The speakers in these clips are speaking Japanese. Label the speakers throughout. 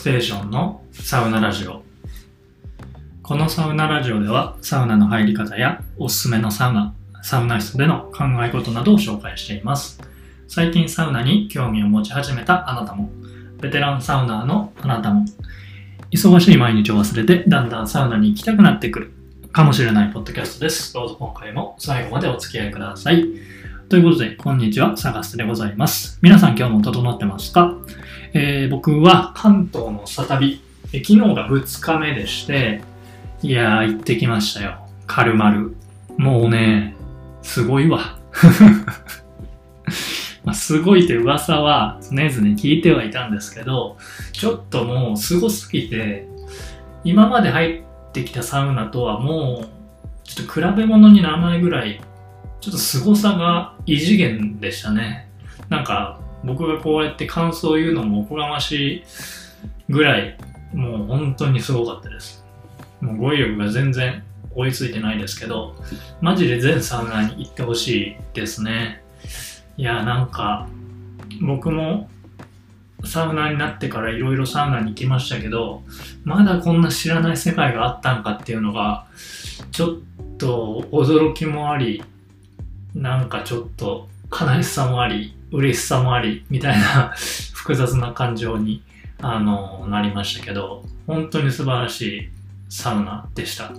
Speaker 1: ステーションのサウナラジオ。このサウナラジオではサウナの入り方やおすすめのサウナサウナ室での考え事などを紹介しています。最近サウナに興味を持ち始めたあなたもベテランサウナーのあなたも忙しい毎日を忘れてだんだんサウナに行きたくなってくるかもしれないポッドキャストです。どうぞ今回も最後までお付き合いください。ということで、こんにちは、サガスでございます。皆さん今日も整ってますか、えー僕は関東の再び、え昨日が2日目でして、いやー、行ってきましたよ。カルマル。もうね、すごいわ。まあ、すごいって噂は常々聞いてはいたんですけど、ちょっともうすごすぎて、今まで入ってきたサウナとはもう、ちょっと比べ物にならないぐらいちょっと凄さが異次元でしたね。なんか、僕がこうやって感想を言うのもおこがましいぐらい、もう本当にすごかったです。もう語彙力が全然追いついてないですけど、マジで全サウナに行ってほしいですね。いや、なんか、僕もサウナになってからいろいろサウナに行きましたけど、まだこんな知らない世界があったんかっていうのが、ちょっと驚きもあり、なんかちょっと悲しさもあり、嬉しさもあり、みたいな 複雑な感情に、あの、なりましたけど、本当に素晴らしいサウナでした。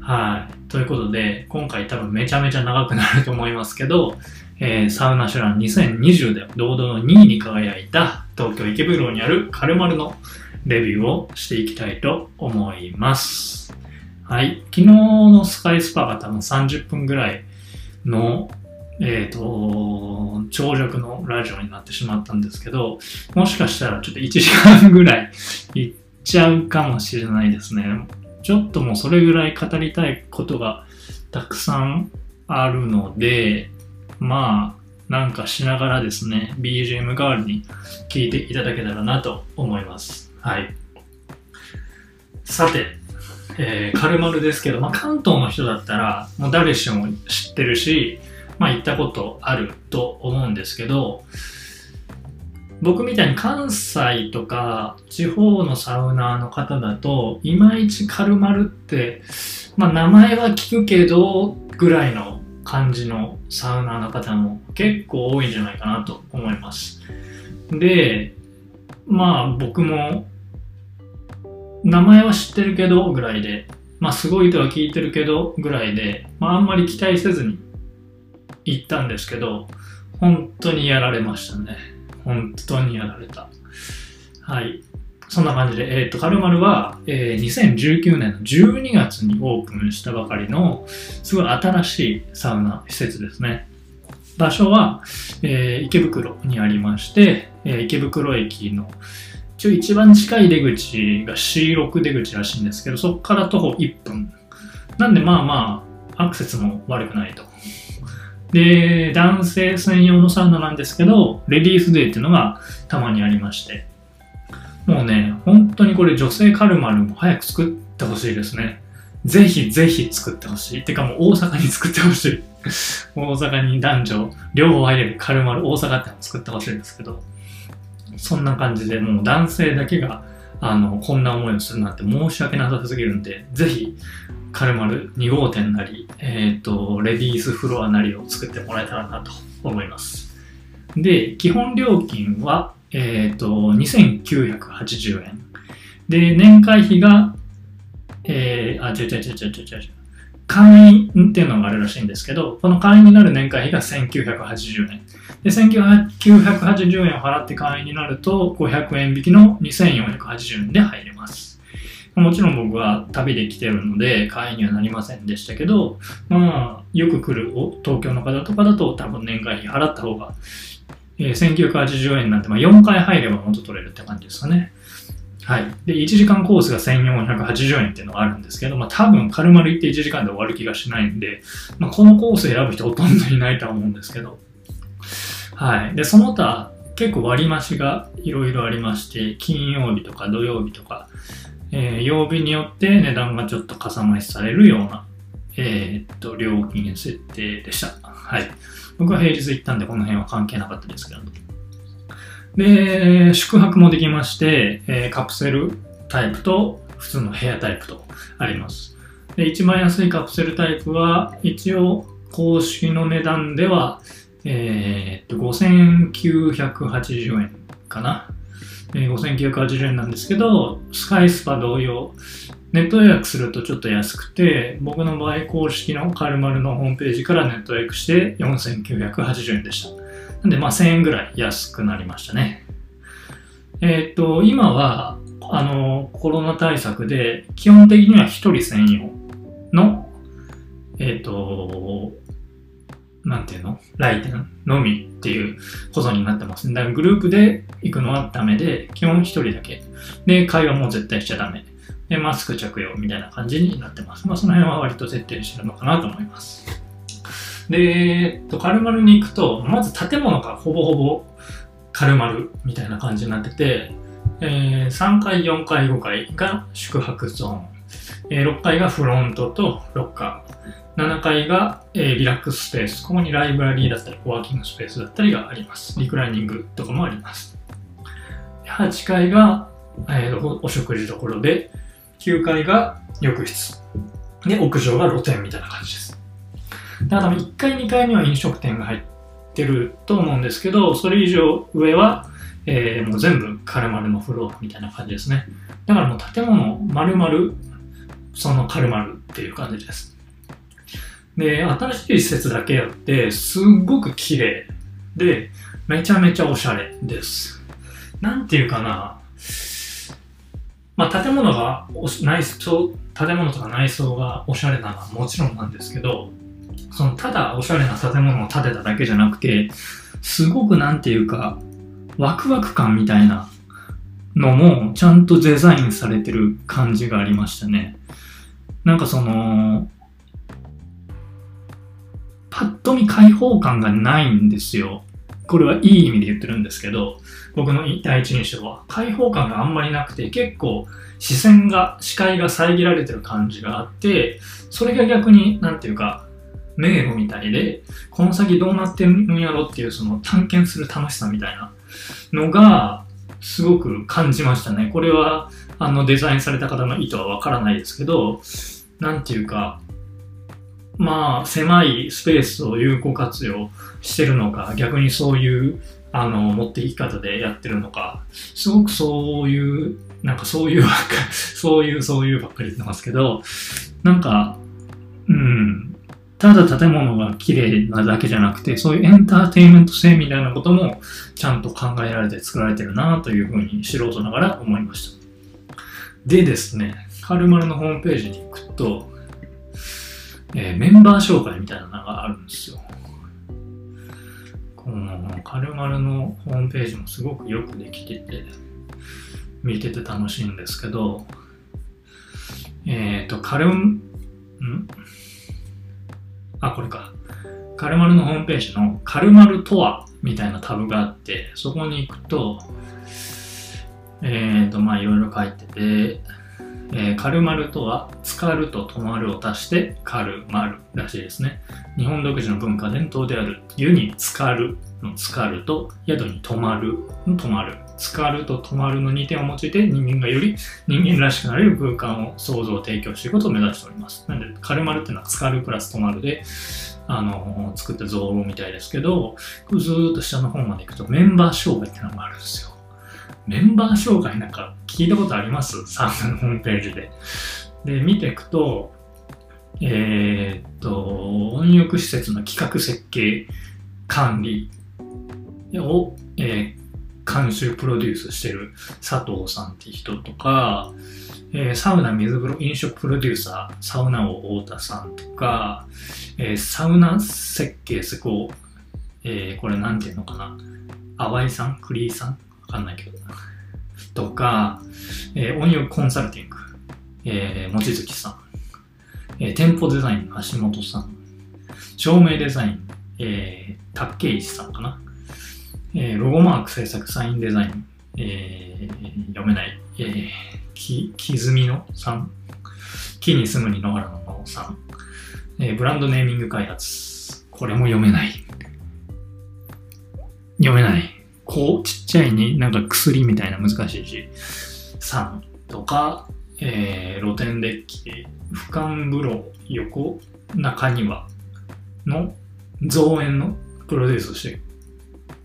Speaker 1: はい。ということで、今回多分めちゃめちゃ長くなると思いますけど、えーサウナシュラン2020で堂々の2位に輝いた東京池袋にあるカルマルのレビューをしていきたいと思います。はい。昨日のスカイスパが多分30分ぐらいの、えっ、と、長尺のラジオになってしまったんですけど、もしかしたらちょっと1時間ぐらいいっちゃうかもしれないですね。ちょっともうそれぐらい語りたいことがたくさんあるので、まあ、なんかしながらですね、BGM 代わりに聞いていただけたらなと思います。はい。さて、えーカルマルですけど、まあ、関東の人だったらもう誰しも知ってるし、まあ、行ったことあると思うんですけど僕みたいに関西とか地方のサウナーの方だといまいちカルマルって、まあ、名前は聞くけどぐらいの感じのサウナーの方も結構多いんじゃないかなと思います。でまあ僕も名前は知ってるけどぐらいで、まあすごいとは聞いてるけどぐらいで、まああんまり期待せずに行ったんですけど、本当にやられましたね。本当にやられた。はい。そんな感じで、えっ、と、カルマルは、えー2019年の12月にオープンしたばかりの、すごい新しいサウナ施設ですね。場所は、えー池袋にありまして、え池袋駅の一応一番近い出口が C6 出口らしいんですけど、そこから徒歩1分。なんでまあまあ、アクセスも悪くないと。で、男性専用のサウナなんですけど、レディースデーっていうのがたまにありまして。もうね、本当にこれ女性カルマルも早く作ってほしいですね。ぜひぜひ作ってほしい。てかもう大阪に作ってほしい。大阪に男女両方入れるカルマル大阪ってのを作ってほしいんですけど。そんな感じでもう男性だけがあのこんな思いをするなんて申し訳なさすぎるんで、ぜひカルマル2号店なり、えっ、と、レディースフロアなりを作ってもらえたらなと思います。で、基本料金は、えっ、と、2980円。で、年会費が、えー、あ、違う違う違う違う違う。会員っていうのがあるらしいんですけど、この会員になる年会費が1980円。で、1980円を払って会員になると、500円引きの2480円で入れます。もちろん僕は旅で来てるので、会員にはなりませんでしたけど、まあ、よく来る東京の方とかだと、多分年会費払った方が、えー1980円なんて、まあ、4回入れば元取れるって感じですかね。はい。で、1時間コースが1480円っていうのがあるんですけど、まあ多分、軽々行って1時間で終わる気がしないんで、まあこのコース選ぶ人ほとんどいないとは思うんですけど、はい。で、その他、結構割増がいろいろありまして、金曜日とか土曜日とか、えー曜日によって値段がちょっとかさ増しされるような、えーっと、料金設定でした。はい。僕は平日行ったんで、この辺は関係なかったですけど。で、宿泊もできまして、えー、カプセルタイプと普通の部屋タイプとあります。で、一番安いカプセルタイプは、一応公式の値段では、えー、っと、5980円かな。えー、5980円なんですけど、スカイスパ同様、ネット予約するとちょっと安くて、僕の場合公式のカルマルのホームページからネット予約して4980円でした。なんでまあ1000円ぐらい安くなりましたね。えっ、と、今は、あの、コロナ対策で、基本的には1人専用の、えっ、と、なんていうの？来店のみっていうことになってます。だからグループで行くのはダメで、基本1人だけ。で、会話も絶対しちゃダメ。で、マスク着用みたいな感じになってます。まあ、その辺は割と徹底してるのかなと思います。で、えっと、カルマルに行くと、まず建物がほぼほぼカルマルみたいな感じになってて、えー、3階、4階、5階が宿泊ゾーン、えー、6階がフロントとロッカー、7階が、え、リラックススペース、ここにライブラリーだったり、ワーキングスペースだったりがあります。リクライニングとかもあります。8階が、えー、お食事処で、9階が浴室。で、屋上が露天みたいな感じです。だから1階、2階には飲食店が入ってると思うんですけど、それ以上上は、えー、もう全部カルマルのフロアみたいな感じですね。だからもう建物丸々そのカルマルっていう感じです。で、新しい施設だけあって、すっごく綺麗で、めちゃめちゃおしゃれです。なんていうかな、まあ、建物が内装、建物とか内装がおしゃれなのはもちろんなんですけど、そのただおしゃれな建物を建てただけじゃなくて、すごくなんていうか、ワクワク感みたいなのもちゃんとデザインされてる感じがありましたね。なんかその、パッと見開放感がないんですよ。これはいい意味で言ってるんですけど、僕の第一印象は開放感があんまりなくて、結構視線が、視界が遮られてる感じがあって、それが逆に、なんていうか、迷路みたいで、この先どうなってるんやろっていうその探検する楽しさみたいなのが、すごく感じましたね。これは、あの、デザインされた方の意図はわからないですけど、なんていうか、まあ、狭いスペースを有効活用してるのか、逆にそういう、あの、持っていき方でやってるのか、すごくそういう、なんかそういう、そういう、そういうばっかり言ってますけど、なんか、うん、ただ建物が綺麗なだけじゃなくて、そういうエンターテインメント性みたいなこともちゃんと考えられて作られてるなというふうに素人ながら思いました。でですね、カルマルのホームページに行くと、えー、メンバー紹介みたいなのがあるんですよ。このカルマルのホームページもすごくよくできてて、見てて楽しいんですけど、えっ、ー、と、カル、ん？あ、これか。カルマルのホームページのカルマルとはみたいなタブがあって、そこに行くと、えっ、ー、と、まあいろいろ書いてて、えー、カルマルとは、浸かると泊まるを足してカルマルらしいですね。日本独自の文化伝統である湯に浸かるの浸かると宿に泊まるの泊まる。浸かると泊まるの2点を用いて人間がより人間らしくなれる空間を想像提供していくことを目指しております。なので、カルマルっていうのは浸かるプラス泊まるで、あの、作った造語みたいですけど、ずーっと下の方まで行くとメンバー紹介っていうのがあるんですよ。メンバー紹介なんか聞いたことあります？サウナのホームページで。で、見ていくと、えー、っと、温浴施設の企画設計、管理を、えー、監修、プロデュースしてる佐藤さんって人とか、えー、サウナ水風呂飲食プロデューサー、サウナ王太田さんとか、えー、サウナ設計施工、えー、これなんていうのかな、淡井さん、クリーさん？かんないけど。とか、えー、音浴コンサルティング、えー、望月さん、えー、店舗デザイン、橋本さん、照明デザイン、えー、竹石さんかな、えー、ロゴマーク制作、サインデザイン、えー、読めない、えー、き、きずみのさん、木に住むに野原ののさん、えー、ブランドネーミング開発、これも読めない。読めない。こう、ちっちゃいになんか薬みたいな難しい字、3とか、えー、露天デッキ、俯瞰風呂横中庭の造園のプロデュースして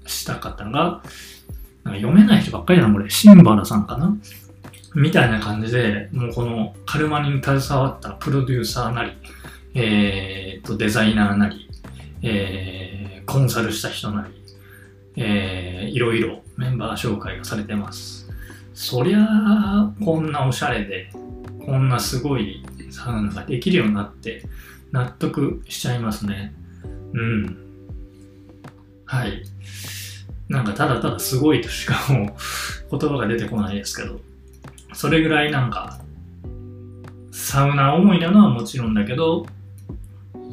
Speaker 1: した方が、なんか読めない人ばっかりなの、これ。シンバラさんかな？みたいな感じで、もうこのカルマに携わったプロデューサーなり、えー、と、デザイナーなり、えー、コンサルした人なり、えー、いろいろメンバー紹介がされてます。そりゃあ、こんなおしゃれで、こんなすごいサウナができるようになって、納得しちゃいますね。うん。はい。なんかただただすごいとしかもう言葉が出てこないですけど、それぐらいなんか、サウナ思いなのはもちろんだけど、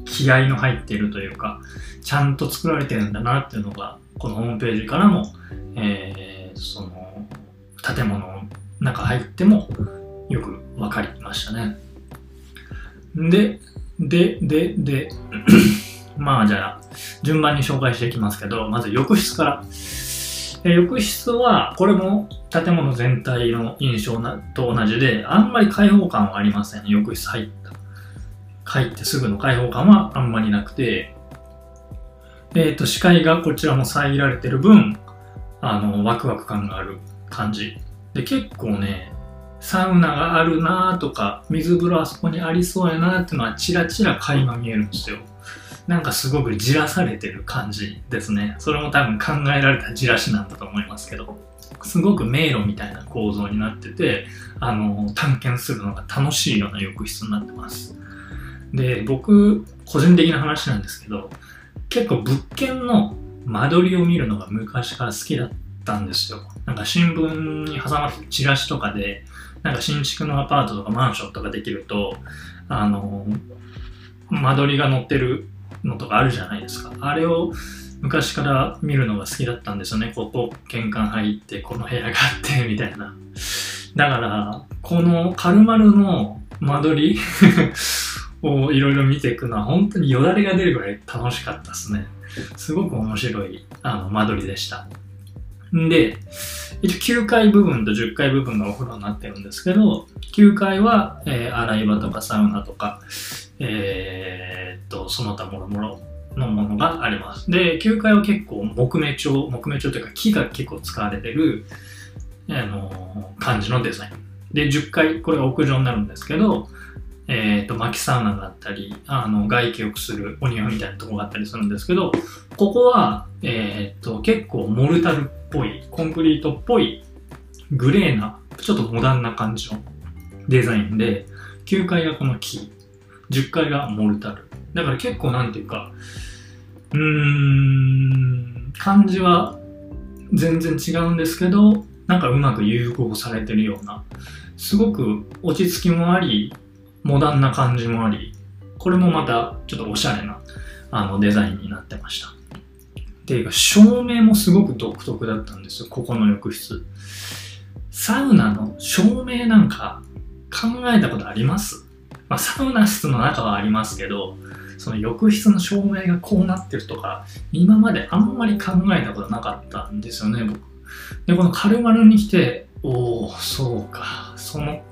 Speaker 1: 気合の入っているというか、ちゃんと作られてるんだなっていうのが、このホームページからも、えー、その、建物の中入ってもよく分かりましたね。で、で、で、で、まあじゃあ、順番に紹介していきますけど、まず浴室から。え浴室は、これも建物全体の印象なと同じで、あんまり開放感はありません。浴室入った。入ってすぐの開放感はあんまりなくて、えっ、ー、と、視界がこちらも遮られてる分、あの、ワクワク感がある感じ。で、結構ね、サウナがあるなとか、水風呂あそこにありそうやなっていうのはチラチラ垣間見えるんですよ。なんかすごくじらされてる感じですね。それも多分考えられたじらしなんだと思いますけど。すごく迷路みたいな構造になってて、あの、探検するのが楽しいような浴室になってます。で、僕、個人的な話なんですけど、結構物件の間取りを見るのが昔から好きだったんですよ。なんか新聞に挟まってチラシとかで、なんか新築のアパートとかマンションとかできると、あの、間取りが載ってるのとかあるじゃないですか。あれを昔から見るのが好きだったんですよね。ここ、玄関入って、この部屋があって、みたいな。だから、このカルマルの間取り をいろいろ見ていくのは本当によだれが出るぐらい楽しかったですね。すごく面白いあの間取りでした。で、一応9階部分と10階部分がお風呂になってるんですけど、9階は、えー、洗い場とかサウナとか、えー、っと、その他もろもろのものがあります。で、9階は結構木目調、木目調というか木が結構使われてる、あの感じのデザイン。で、10階、これが屋上になるんですけど、えっ、ー、と、薪サウナがあったり、あの、外気をくするお庭みたいなとこがあったりするんですけど、ここは、えっ、ー、と、結構モルタルっぽい、コンクリートっぽい、グレーな、ちょっとモダンな感じのデザインで、9階がこの木、10階がモルタル。だから結構なんていうか、うーん、感じは全然違うんですけど、なんかうまく融合されてるような、すごく落ち着きもあり、モダンな感じもあり、これもまたちょっとおしゃれなあのデザインになってました。ていうか、照明もすごく独特だったんですよ、ここの浴室。サウナの照明なんか考えたことあります？まあ、サウナ室の中はありますけど、その浴室の照明がこうなってるとか、今まであんまり考えたことなかったんですよね、僕。で、このカルマルに来て、おお、そうか、その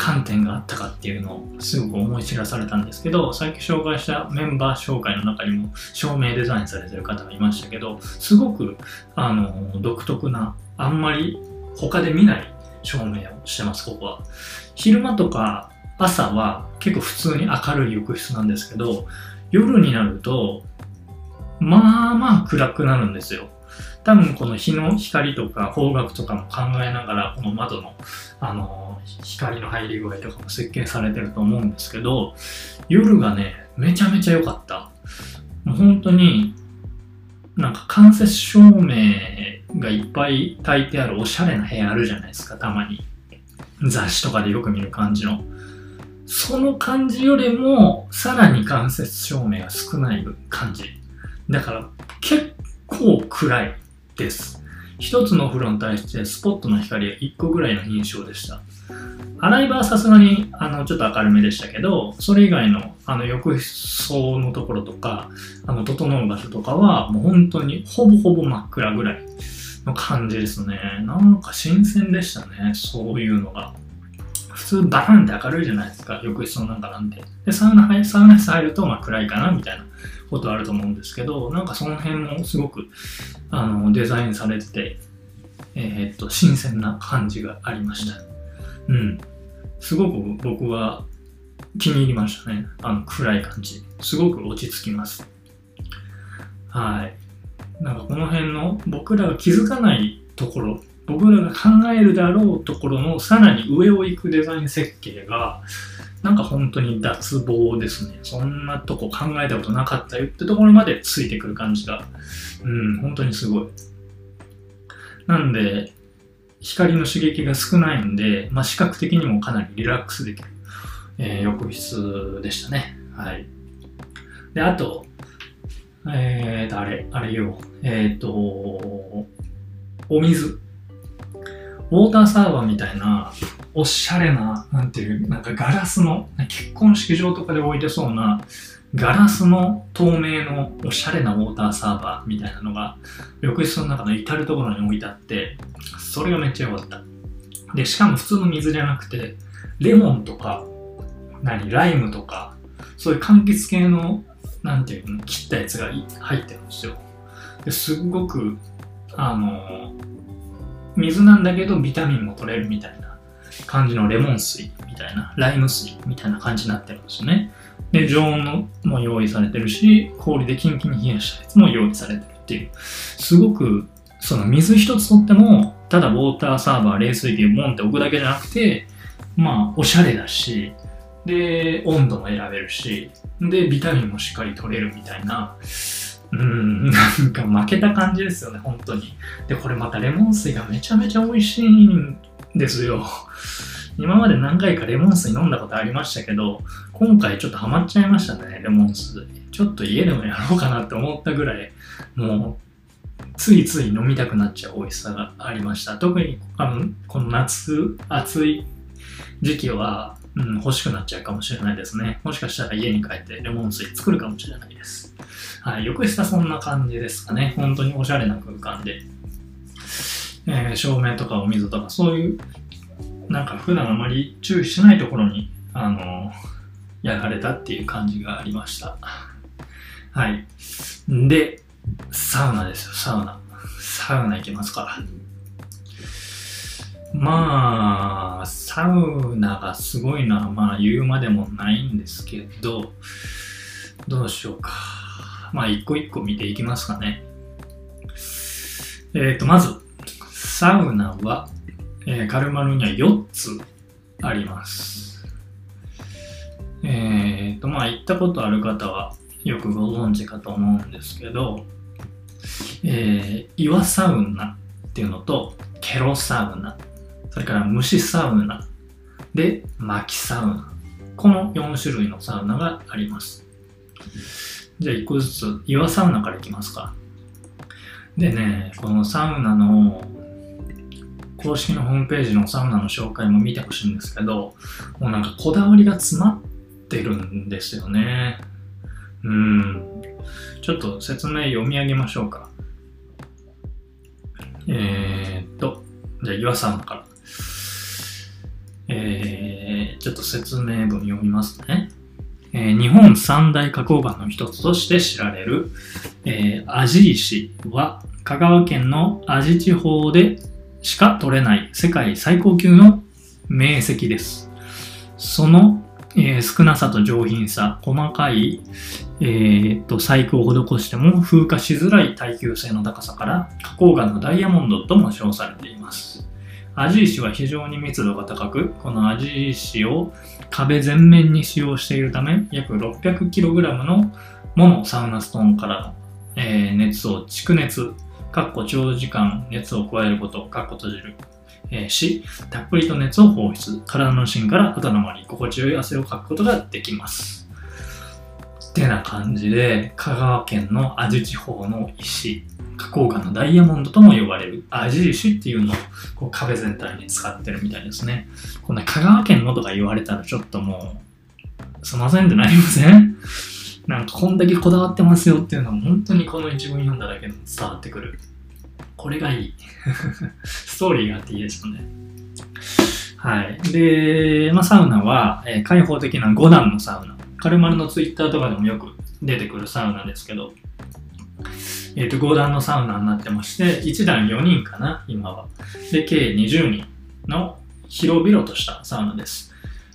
Speaker 1: 観点があったかっていうのをすごく思い知らされたんですけど、さっき紹介したメンバー紹介の中にも照明デザインされてる方がいましたけど、すごくあの独特な、あんまり他で見ない照明をしてます、ここは。昼間とか朝は結構普通に明るい浴室なんですけど、夜になると、まあまあ暗くなるんですよ。多分この日の光とか方角とかも考えながら、この窓の、あの、光の入り具合とかも設計されてると思うんですけど、夜がね、めちゃめちゃ良かった。もう本当に、なんか間接照明がいっぱい焚いてあるおしゃれな部屋あるじゃないですか、たまに。雑誌とかでよく見る感じの。その感じよりも、さらに間接照明が少ない感じ。だから、結構暗いです。一つのお風呂に対してスポットの光が1個ぐらいの印象でした。洗い場はさすがにあのちょっと明るめでしたけど、それ以外のあの浴槽のところとか、あの整う場所とかはもう本当にほぼほぼ真っ暗ぐらいの感じですね。なんか新鮮でしたね、そういうのが。普通バーンって明るいじゃないですか、浴室の中なんて。で、サウナ入サウナ室入るとまあ暗いかなみたいなことあると思うんですけど、なんかその辺もすごくあのデザインされてて、えー、っと、新鮮な感じがありました。うん。すごく僕は気に入りましたね。あの暗い感じ。すごく落ち着きます。はい。なんかこの辺の僕らが気づかないところ、僕らが考えるであろうところのさらに上を行くデザイン設計が、なんか本当に脱帽ですね。そんなとこ考えたことなかったよってところまでついてくる感じが、うん、本当にすごい。なんで、光の刺激が少ないんで、まあ、視覚的にもかなりリラックスできる、えー、浴室でしたね。はい。で、あと、えーと、あれ、あれよ、えーと、お水。ウォーターサーバーみたいな、おしゃれな、なんていう、なんかガラスの、結婚式場とかで置いてそうな、ガラスの透明のおしゃれなウォーターサーバーみたいなのが、浴室の中の至るところに置いてあって、それがめっちゃ良かった。で、しかも普通の水じゃなくて、レモンとか、何、ライムとか、そういう柑橘系の、なんていうの、切ったやつが入ってるんですよ。ですっごく、あの、水なんだけどビタミンも取れるみたいな感じのレモン水みたいな、ライム水みたいな感じになってるんですよね。で、常温も用意されてるし、氷でキンキンに冷やしたやつも用意されてるっていう、すごく、その水一つとっても、ただウォーターサーバー、冷水器をボンって置くだけじゃなくて、まあ、おしゃれだし、で、温度も選べるし、で、ビタミンもしっかり取れるみたいな、うん、なんか負けた感じですよね、本当に。で、これまたレモン水がめちゃめちゃ美味しいんですよ。今まで何回かレモン水飲んだことありましたけど、今回ちょっとハマっちゃいましたね、レモン水。ちょっと家でもやろうかなって思ったぐらい、もう、ついつい飲みたくなっちゃう美味しさがありました。特にあのこの夏、暑い時期は、うん、欲しくなっちゃうかもしれないですね。もしかしたら家に帰ってレモン水作るかもしれないです。はい、浴室はそんな感じですかね。本当におしゃれな空間で。えー、照明とかお水とかそういうなんか普段あまり注意しないところに、あの、やられたっていう感じがありました。はい。で、サウナですよ、サウナ。サウナ行きますから。まあ、サウナがすごいのは、まあ言うまでもないんですけど、どうしようか。まあ一個一個見ていきますかね。えっ、ー、と、まず、サウナは、えー、カルマルには4つあります。えーと、まあ、行ったことある方はよくご存知かと思うんですけど、えー、岩サウナっていうのと、ケロサウナ、それから虫サウナ、で、薪サウナ。この4種類のサウナがあります。じゃあ1個ずつ岩サウナからいきますか。でね、このサウナの公式のホームページのサウナの紹介も見てほしいんですけど、もうなんかこだわりが詰まってるんですよね。うん。ちょっと説明読み上げましょうか。えー、っと、じゃあ岩さんから。えー、ちょっと説明文読みますね。え、日本三大花崗岩の一つとして知られる、えー、味石は香川県の味地方でしか取れない世界最高級の名石です。その、えー、少なさと上品さ、細かい、えー、と細工を施しても風化しづらい耐久性の高さから花崗岩のダイヤモンドとも称されています。味石は非常に密度が高く、この味石を壁全面に使用しているため、約 600kg のモノサウナストーンから、えー、熱を蓄熱かっこ長時間熱を加えること、かっこ閉じる、えー、し、たっぷりと熱を放出、体の芯から温まり、心地よい汗をかくことができます。ってな感じで、香川県の味地方の石、花崗岩のダイヤモンドとも呼ばれるアジ石っていうのをこう壁全体に使ってるみたいですね。この香川県のとか言われたらちょっともう、すいませんってなりません？なんかこんだけこだわってますよっていうのは本当にこの一文読んだだけでも伝わってくる。これがいい。ストーリーがあっていいですよね。はい。で、まあ、サウナは、えー、開放的な5段のサウナ。カルマルのツイッターとかでもよく出てくるサウナですけど、えっ、ー、と、5段のサウナになってまして、1段4人かな、今は。で、計20人の広々としたサウナです。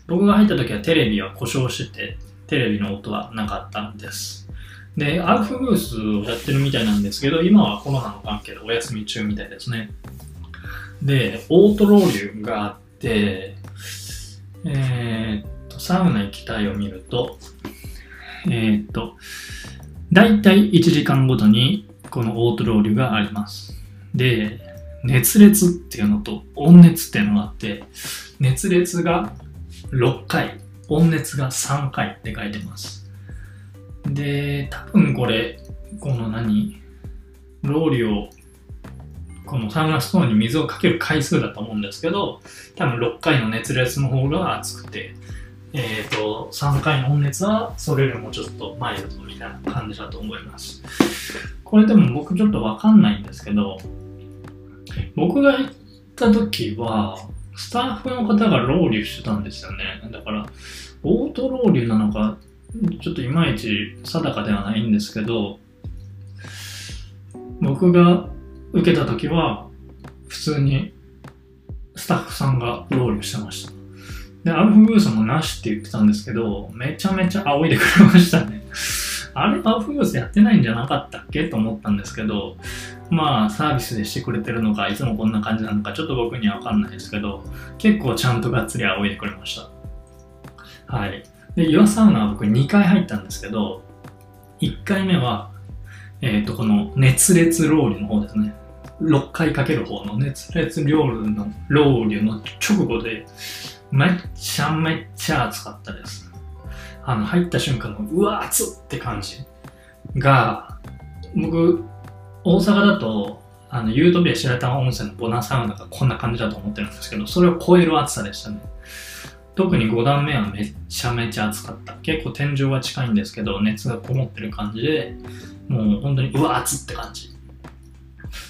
Speaker 1: 僕が入った時はテレビは故障してて、テレビの音はなかったんです。で、アウフグースをやってるみたいなんですけど、今はコロナの関係でお休み中みたいですね。で、オートロウリュがあって、えー、っと、サウナ行きたいを見ると、えー、っと、だいたい1時間ごとにこのオートロウリュがあります。で、熱烈っていうのと温熱っていうのがあって、熱烈が6回、温熱が3回って書いてます。で、多分これ、この何、ローリを、このサウナストーンに水をかける回数だと思うんですけど、多分6回の熱烈の方が熱くて、えっ、ー、と、3回の温熱はそれよりもちょっとマイルドみたいな感じだと思います。これでも僕ちょっとわかんないんですけど、僕が行った時は、スタッフの方がロウリュしてたんですよね。だから、オートロウリュなのか、ちょっといまいち定かではないんですけど、僕が受けた時は、普通にスタッフさんがロウリュしてました。で、アルフグースもなしって言ってたんですけど、めちゃめちゃ仰いでくれましたね。あれ、アウフグースやってないんじゃなかったっけと思ったんですけど、まあ、サービスでしてくれてるのか、いつもこんな感じなのか、ちょっと僕にはわかんないですけど、結構ちゃんとがっつり仰いでくれました。はい。で、岩サウナは僕2回入ったんですけど、1回目は、えっ、ー、と、この熱烈ロウリュの方ですね。6回かける方の熱烈ロウリュの、ロウリュの直後で、めっちゃめっちゃ暑かったです。あの、入った瞬間の、うわ、暑っって感じが、僕、大阪だと、あの、ユートピア白玉温泉のボナサウナがこんな感じだと思ってるんですけど、それを超える暑さでしたね。特に5段目はめちゃめちゃ暑かった。結構天井は近いんですけど、熱がこもってる感じで、もう本当にうわ、暑って感じ。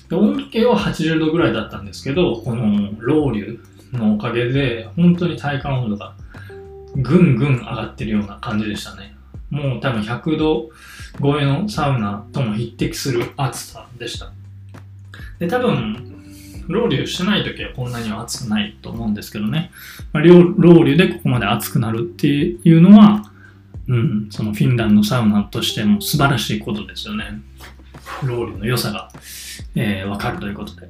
Speaker 1: で温度計は80度ぐらいだったんですけど、このロウリュのおかげで、本当に体感温度がぐんぐん上がってるような感じでしたね。もう多分100度超えのサウナとも匹敵する暑さでした。で、多分、ロウリュしてない時はこんなには暑くないと思うんですけどね。まあ、ロウリュでここまで暑くなるっていうのは、うん、そのフィンランドサウナとしても素晴らしいことですよね。ロウリュの良さが、えー、わかるということで。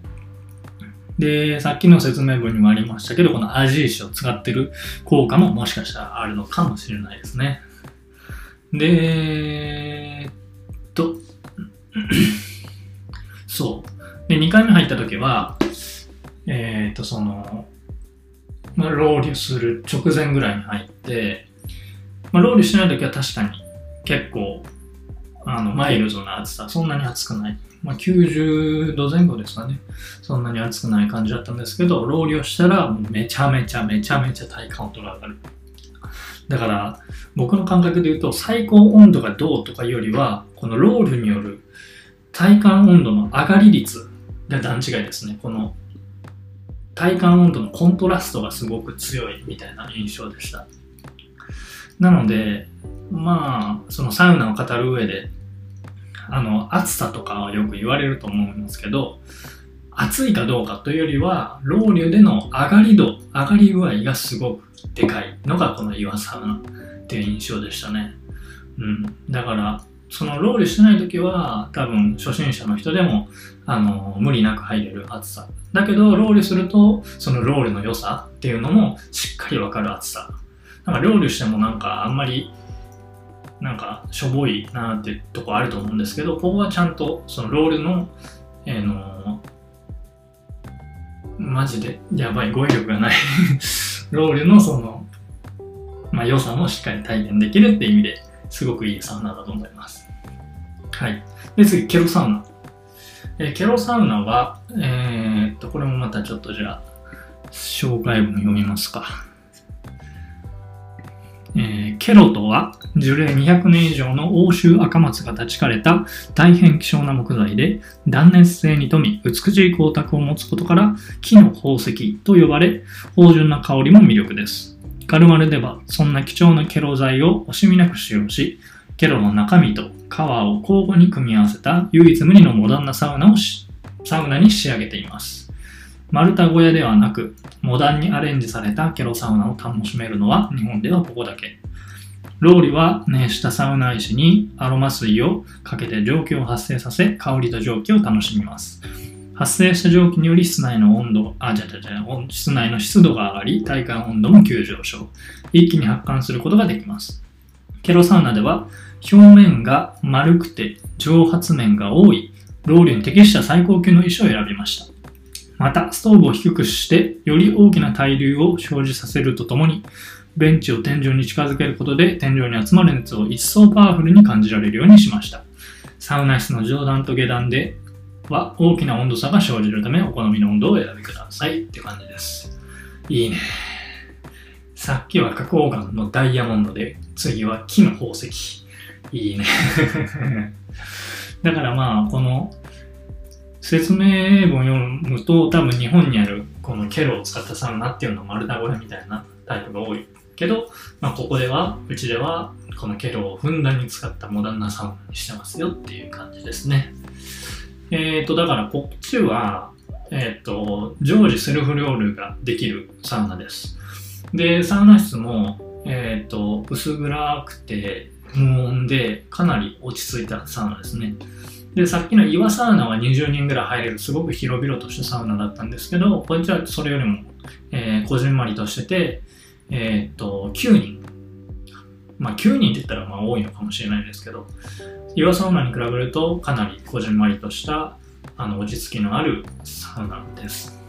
Speaker 1: で、さっきの説明文にもありましたけど、このアジ石を使ってる効果ももしかしたらあるのかもしれないですね。で、えっと、そう。で、2回目入った時は、えー、っと、その、まあ、ロウリュする直前ぐらいに入って、まあ、ロウリュしない時は確かに結構、あの、マイルドな暑さ、そんなに暑くない。まあ、90度前後ですかね。そんなに暑くない感じだったんですけど、ロウリをしたらめちゃめちゃめちゃめちゃ体感温度が上がる。だから、僕の感覚で言うと、最高温度がどうとかよりは、このロールによる体感温度の上がり率が段違いですね。この体感温度のコントラストがすごく強いみたいな印象でした。なので、まあ、そのサウナを語る上であの、暑さとかはよく言われると思いますけど、暑いかどうかというよりは、ロウリュでの上がり度、上がり具合がすごくでかいのがこの岩サウナっていう印象でしたね。うん。だから、そのロウリュしてない時は、多分初心者の人でも、あの、無理なく入れる暑さ。だけど、ロウリュすると、そのロウリュの良さっていうのもしっかりわかる暑さ。なんか、ロウリュしてもなんかあんまりなんかしょぼいなってとこあると思うんですけど、ここはちゃんとそのロールの、えー、のマジでやばい語彙力がない ロールのその、まあ、良さもしっかり体験できるって意味ですごくいいサウナだと思います。はい。で、次、ケロサウナ。えーケロサウナは、えーっと、これもまたちょっとじゃあ、紹介文読みますか。えーケロとは樹齢200年以上の欧州赤松が立ち枯れた大変希少な木材で断熱性に富み美しい光沢を持つことから木の宝石と呼ばれ芳醇な香りも魅力です。ガルマルではそんな貴重なケロ材を惜しみなく使用しケロの中身と皮を交互に組み合わせた唯一無二のモダンなサウナをしサウナに仕上げています。丸太小屋ではなくモダンにアレンジされたケロサウナを楽しめるのは日本ではここだけ。ローリは熱したサウナ石にアロマ水をかけて蒸気を発生させ香りと蒸気を楽しみます。発生した蒸気により室内の温度あじゃじゃじゃ室内の湿度が上がり体感温度も急上昇。一気に発汗することができます。ケロサウナでは表面が丸くて蒸発面が多い。ロウリュに適した最高級の石を選びました。またストーブを低くしてより大きな対流を生じさせるとともにベンチを天井に近づけることで天井に集まる熱を一層パワフルに感じられるようにしました。サウナ室の上段と下段では大きな温度差が生じるためお好みの温度を選びくださいって感じです。いいね。さっきは花崗岩のダイヤモンドで次は木の宝石。いいね。だからまあこの説明文読むと多分日本にあるこのケロを使ったサウナっていうのは丸太小屋みたいなタイプが多いけど、まあ、ここではうちではこのケロをふんだんに使ったモダンなサウナにしてますよっていう感じですね。えっ、ー、とだからこっちはえっ、ー、と常時セルフロールができるサウナです。でサウナ室もえっ、ー、と薄暗くて無音でかなり落ち着いたサウナですね。で、さっきの岩サウナは20人ぐらい入れるすごく広々としたサウナだったんですけど、こっちはそれよりも、えー、こじんまりとしてて、えー、っと、9人。まあ9人って言ったらまあ多いのかもしれないですけど、岩サウナに比べるとかなりこじんまりとしたあの落ち着きのあるサウナです。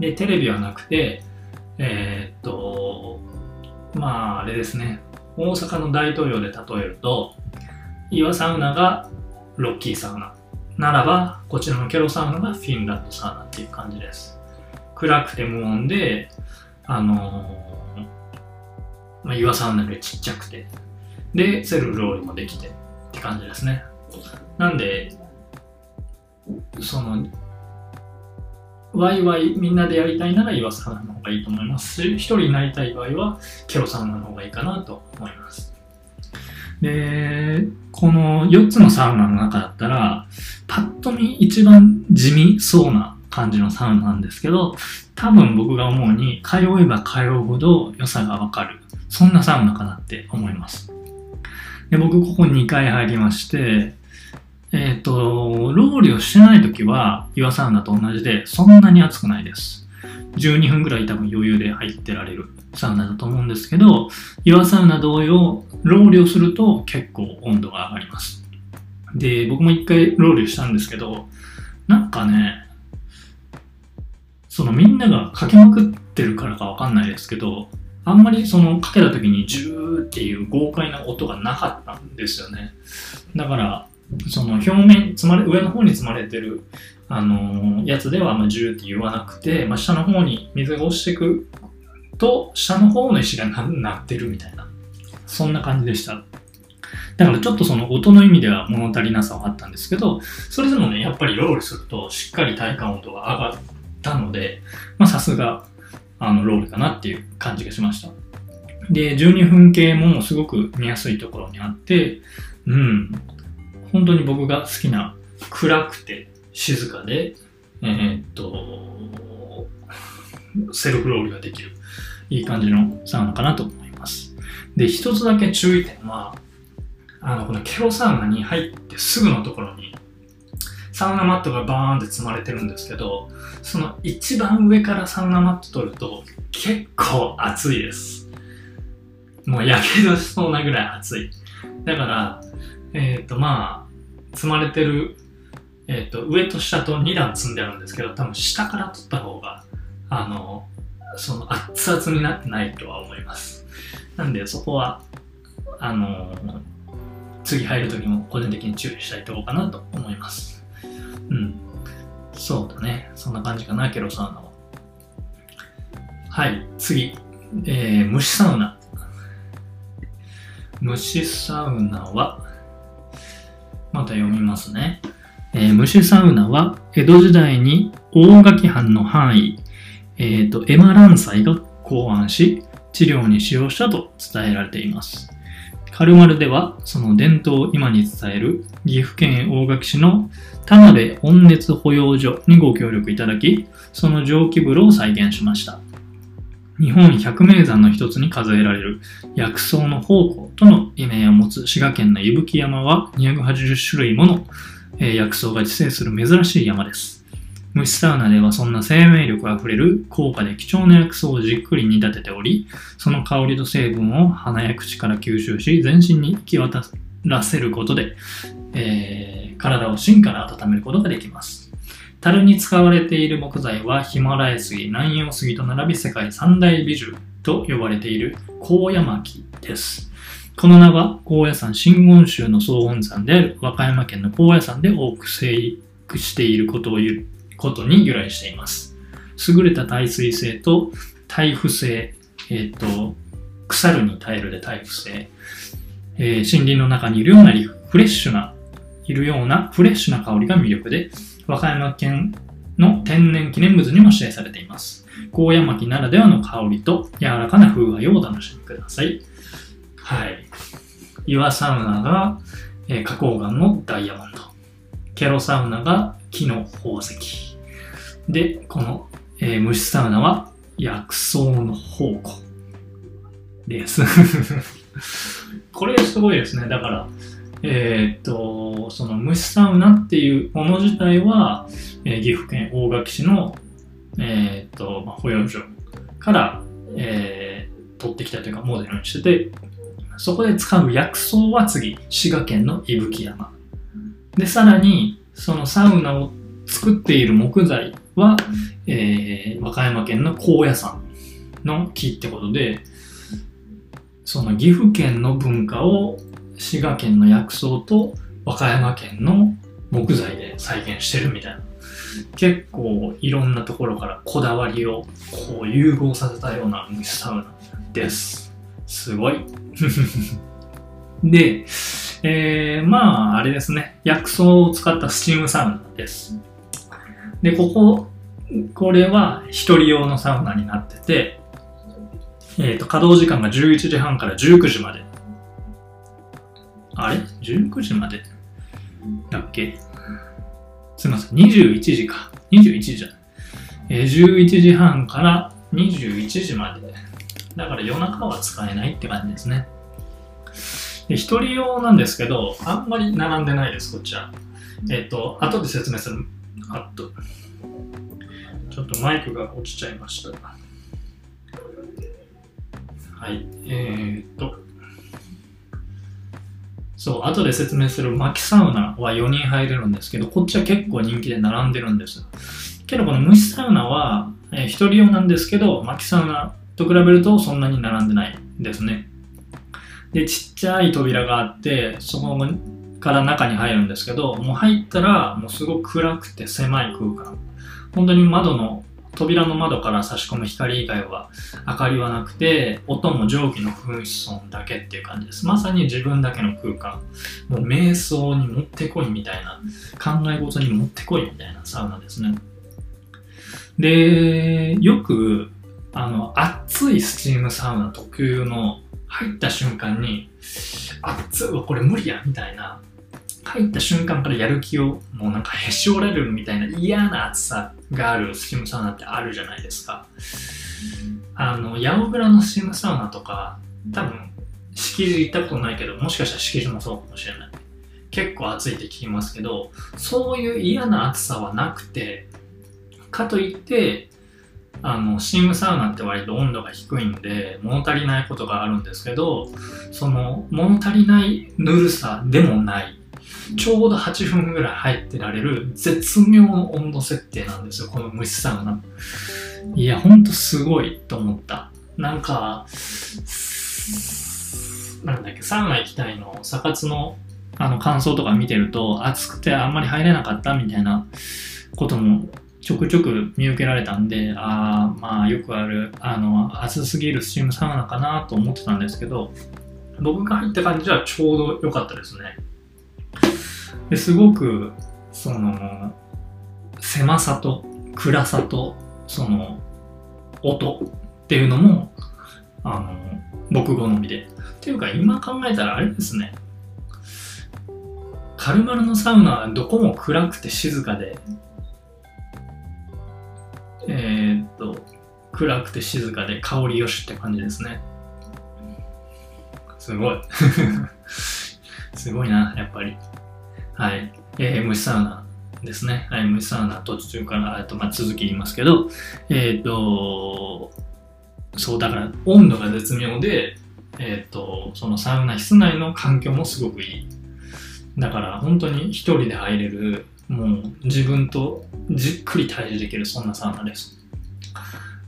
Speaker 1: で、テレビはなくて、えー、っと、まああれですね、大阪の大統領で例えると、岩サウナがロッキーサウナ。ならば、こちらのケロサウナがフィンランドサウナっていう感じです。暗くて無音で、あのー、まあ、岩サウナよりちっちゃくて、で、セルフロールもできてって感じですね。なんで、その、ワイワイみんなでやりたいなら岩サウナの方がいいと思いますし、一人になりたい場合はケロサウナの方がいいかなと思います。で、この4つのサウナの中だったら、パッと見一番地味そうな感じのサウナなんですけど、多分僕が思うに、通えば通うほど良さがわかる。そんなサウナかなって思います。で僕、ここ2回入りまして、えっ、ー、と、ロウリュをしてない時は、岩サウナと同じで、そんなに暑くないです。12分ぐらい多分余裕で入ってられるサウナだと思うんですけど、岩サウナ同様、ロウリュをすると結構温度が上がります。で、僕も一回ロウリュしたんですけど、なんかね、そのみんながかけまくってるからかわかんないですけど、あんまりそのかけた時にジューっていう豪快な音がなかったんですよね。だから、その表面、積まれ、上の方に積まれてる、あのー、やつでは、まあ、ジューって言わなくて、まあ、下の方に水が落ちてくと、下の方の石がなってるみたいな。そんな感じでした。だからちょっとその音の意味では物足りなさはあったんですけど、それでもね、やっぱりロールするとしっかり体感温度が上がったので、さすが、あの、ロールかなっていう感じがしました。で、12分計もすごく見やすいところにあって、うん、本当に僕が好きな暗くて静かで、えー、っと、セルフロールができる、いい感じのサウナかなと思います。で、一つだけ注意点は、あの、このケロサウナに入ってすぐのところに、サウナマットがバーンって積まれてるんですけど、その一番上からサウナマット取ると結構暑いです。もうやけどしそうなぐらい暑い。だから、えっ、ー、とまあ、積まれてる、えっ、ー、と、上と下と2段積んであるんですけど、多分下から取った方が、あの、その熱々になってないとは思います。なんでそこは、あの次入る時も個人的に注意したいところかなと思います。うん。そうだね。そんな感じかな、ケロサウナは。はい、次。えー、虫サウナ。虫サウナは、また読みますね。えー、虫サウナは、江戸時代に大垣藩の範囲、えっ、ー、と、エマランサイが考案し、治療に使用したと伝えられています。カルマルでは、その伝統を今に伝える岐阜県大垣市の田辺温熱保養所にご協力いただき、その蒸気風呂を再現しました。日本百名山の一つに数えられる薬草の宝庫との意味を持つ滋賀県の伊吹山は280種類もの薬草が自生する珍しい山です。虫サウナではそんな生命力あふれる高価で貴重な薬草をじっくり煮立てており、その香りと成分を鼻や口から吸収し、全身に行き渡らせることで、えー、体を芯から温めることができます。樽に使われている木材はヒマラヤ杉、南洋杉と並び世界三大美獣と呼ばれている高山木です。この名は高野山真言宗の総本山である和歌山県の高野山で多く生育していることを言うことに由来しています。優れた耐水性と耐腐性、えっ、ー、と、腐るに耐えるで耐腐性、えー、森林の中にいるようなリフレッシュな、いるようなフレッシュな香りが魅力で、和歌山県の天然記念物にも指定されています。高山木ならではの香りと柔らかな風合いをお楽しみください。はい。岩サウナが、えー、花崗岩のダイヤモンド。ケロサウナが木の宝石。で、この、えー、虫サウナは薬草の宝庫です。これすごいですね。だから、えー、っと、その虫サウナっていうもの自体は、えー、岐阜県大垣市の、えー、っと、まあ、保養所から、えー、取ってきたというかモデルにしてて、そこで使う薬草は次、滋賀県の伊吹山。で、さらに、そのサウナを作っている木材は、えー、和歌山県の高野山の木ってことで、その岐阜県の文化を滋賀県の薬草と和歌山県の木材で再現してるみたいな。結構いろんなところからこだわりをこう融合させたような虫サウナです。すごい。で、えー、まあ、あれですね。薬草を使ったスチームサウナです。で、ここ、これは一人用のサウナになってて、えっ、ー、と、稼働時間が11時半から19時まで。あれ ?19 時まで？だっけ？すみません。21時か。21時じゃない。えー、11時半から21時まで。だから夜中は使えないって感じですね。で、一人用なんですけど、あんまり並んでないです、こっちは。えっ、ー、と、後で説明する。あっと。ちょっとマイクが落ちちゃいました。はい。えー、っと。そう、後で説明する薪サウナは4人入れるんですけど、こっちは結構人気で並んでるんです。けどこの虫サウナは、えー、1人用なんですけど、薪サウナと比べるとそんなに並んでないですね。で、ちっちゃい扉があって、そこから中に入るんですけど、もう入ったらもうすごく暗くて狭い空間。本当に窓の、扉の窓から差し込む光以外は明かりはなくて、音も蒸気の噴出音だけっていう感じです。まさに自分だけの空間。もう瞑想に持ってこいみたいな、考え事に持ってこいみたいなサウナですね。で、よくあの、熱いスチームサウナ特有の入った瞬間に、熱い、これ無理や、みたいな、入った瞬間からやる気をもうなんかへし折れるみたいな嫌な暑さがあるスチームサウナってあるじゃないですか。あの、八百倉のスチームサウナとか、多分、敷地行ったことないけど、もしかしたら敷地もそうかもしれない。結構暑いって聞きますけど、そういう嫌な暑さはなくて、かといって、あの、スチームサウナって割と温度が低いんで、物足りないことがあるんですけど、その、物足りないぬるさでもない、ちょうど8分ぐらい入ってられる絶妙の温度設定なんですよ、この虫サウナ。いや、ほんとすごいと思った。なんか、なんだっけ、サウナ行きたいの、サカツのあの感想とか見てると、暑くてあんまり入れなかったみたいなこともちょくちょく見受けられたんで、ああ、まあよくある、あの、暑すぎるスチームサウナかなと思ってたんですけど、僕が入った感じはちょうど良かったですね。ですごく、その、狭さと暗さと、その、音っていうのも、あの、僕好みで。っていうか、今考えたらあれですね。カルマルのサウナはどこも暗くて静かで、えー、っと、暗くて静かで香りよしって感じですね。すごい。すごいな、やっぱり。はい。えー、虫サウナですね。はい、虫サウナ途中から、とまあ、続き言いますけど、えっ、と、そう、だから温度が絶妙で、えっ、と、そのサウナ室内の環境もすごくいい。だから本当に一人で入れる、もう自分とじっくり対峙できるそんなサウナです。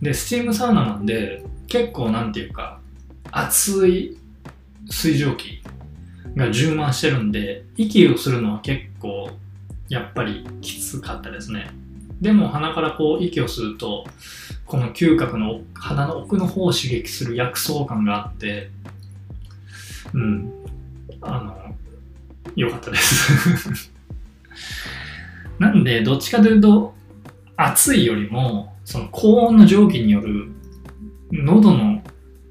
Speaker 1: で、スチームサウナなんで、結構なんていうか、熱い水蒸気が充満してるんで、息をするのは結構、やっぱりきつかったですね。でも鼻からこう息を吸うと、この嗅覚の鼻の奥の方を刺激する薬草感があって、うん、あの、良かったです なんで、どっちかというと、暑いよりも、その高温の蒸気による喉の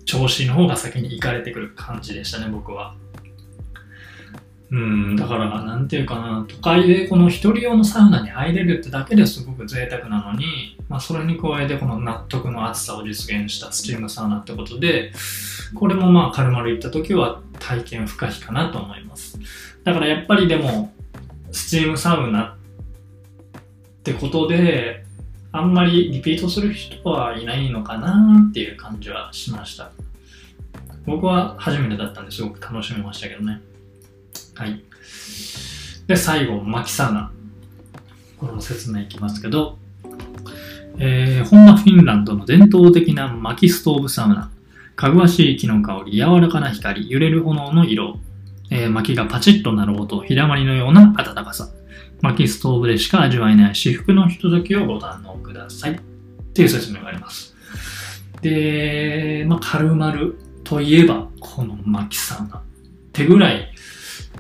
Speaker 1: 調子の方が先に行かれてくる感じでしたね、僕は。うん、だから、なんていうかな、都会でこの一人用のサウナに入れるってだけですごく贅沢なのに、まあ、それに加えてこの納得の暑さを実現したスチームサウナってことで、これもまあ、軽々行った時は体験不可避かなと思います。だからやっぱりでも、スチームサウナってことで、あんまりリピートする人はいないのかなっていう感じはしました。僕は初めてだったんですごく楽しめましたけどね。はい。で、最後、薪サウナ。これも説明いきますけど、えー、本場フィンランドの伝統的な薪ストーブサウナ。かぐわしい木の香り、柔らかな光、揺れる炎の色、えー、薪がパチッとなる音、日だまりのような暖かさ。薪ストーブでしか味わえない至福のひとときをご堪能ください。っていう説明があります。で、まあ、カルマルといえば、この薪サウナってぐらい、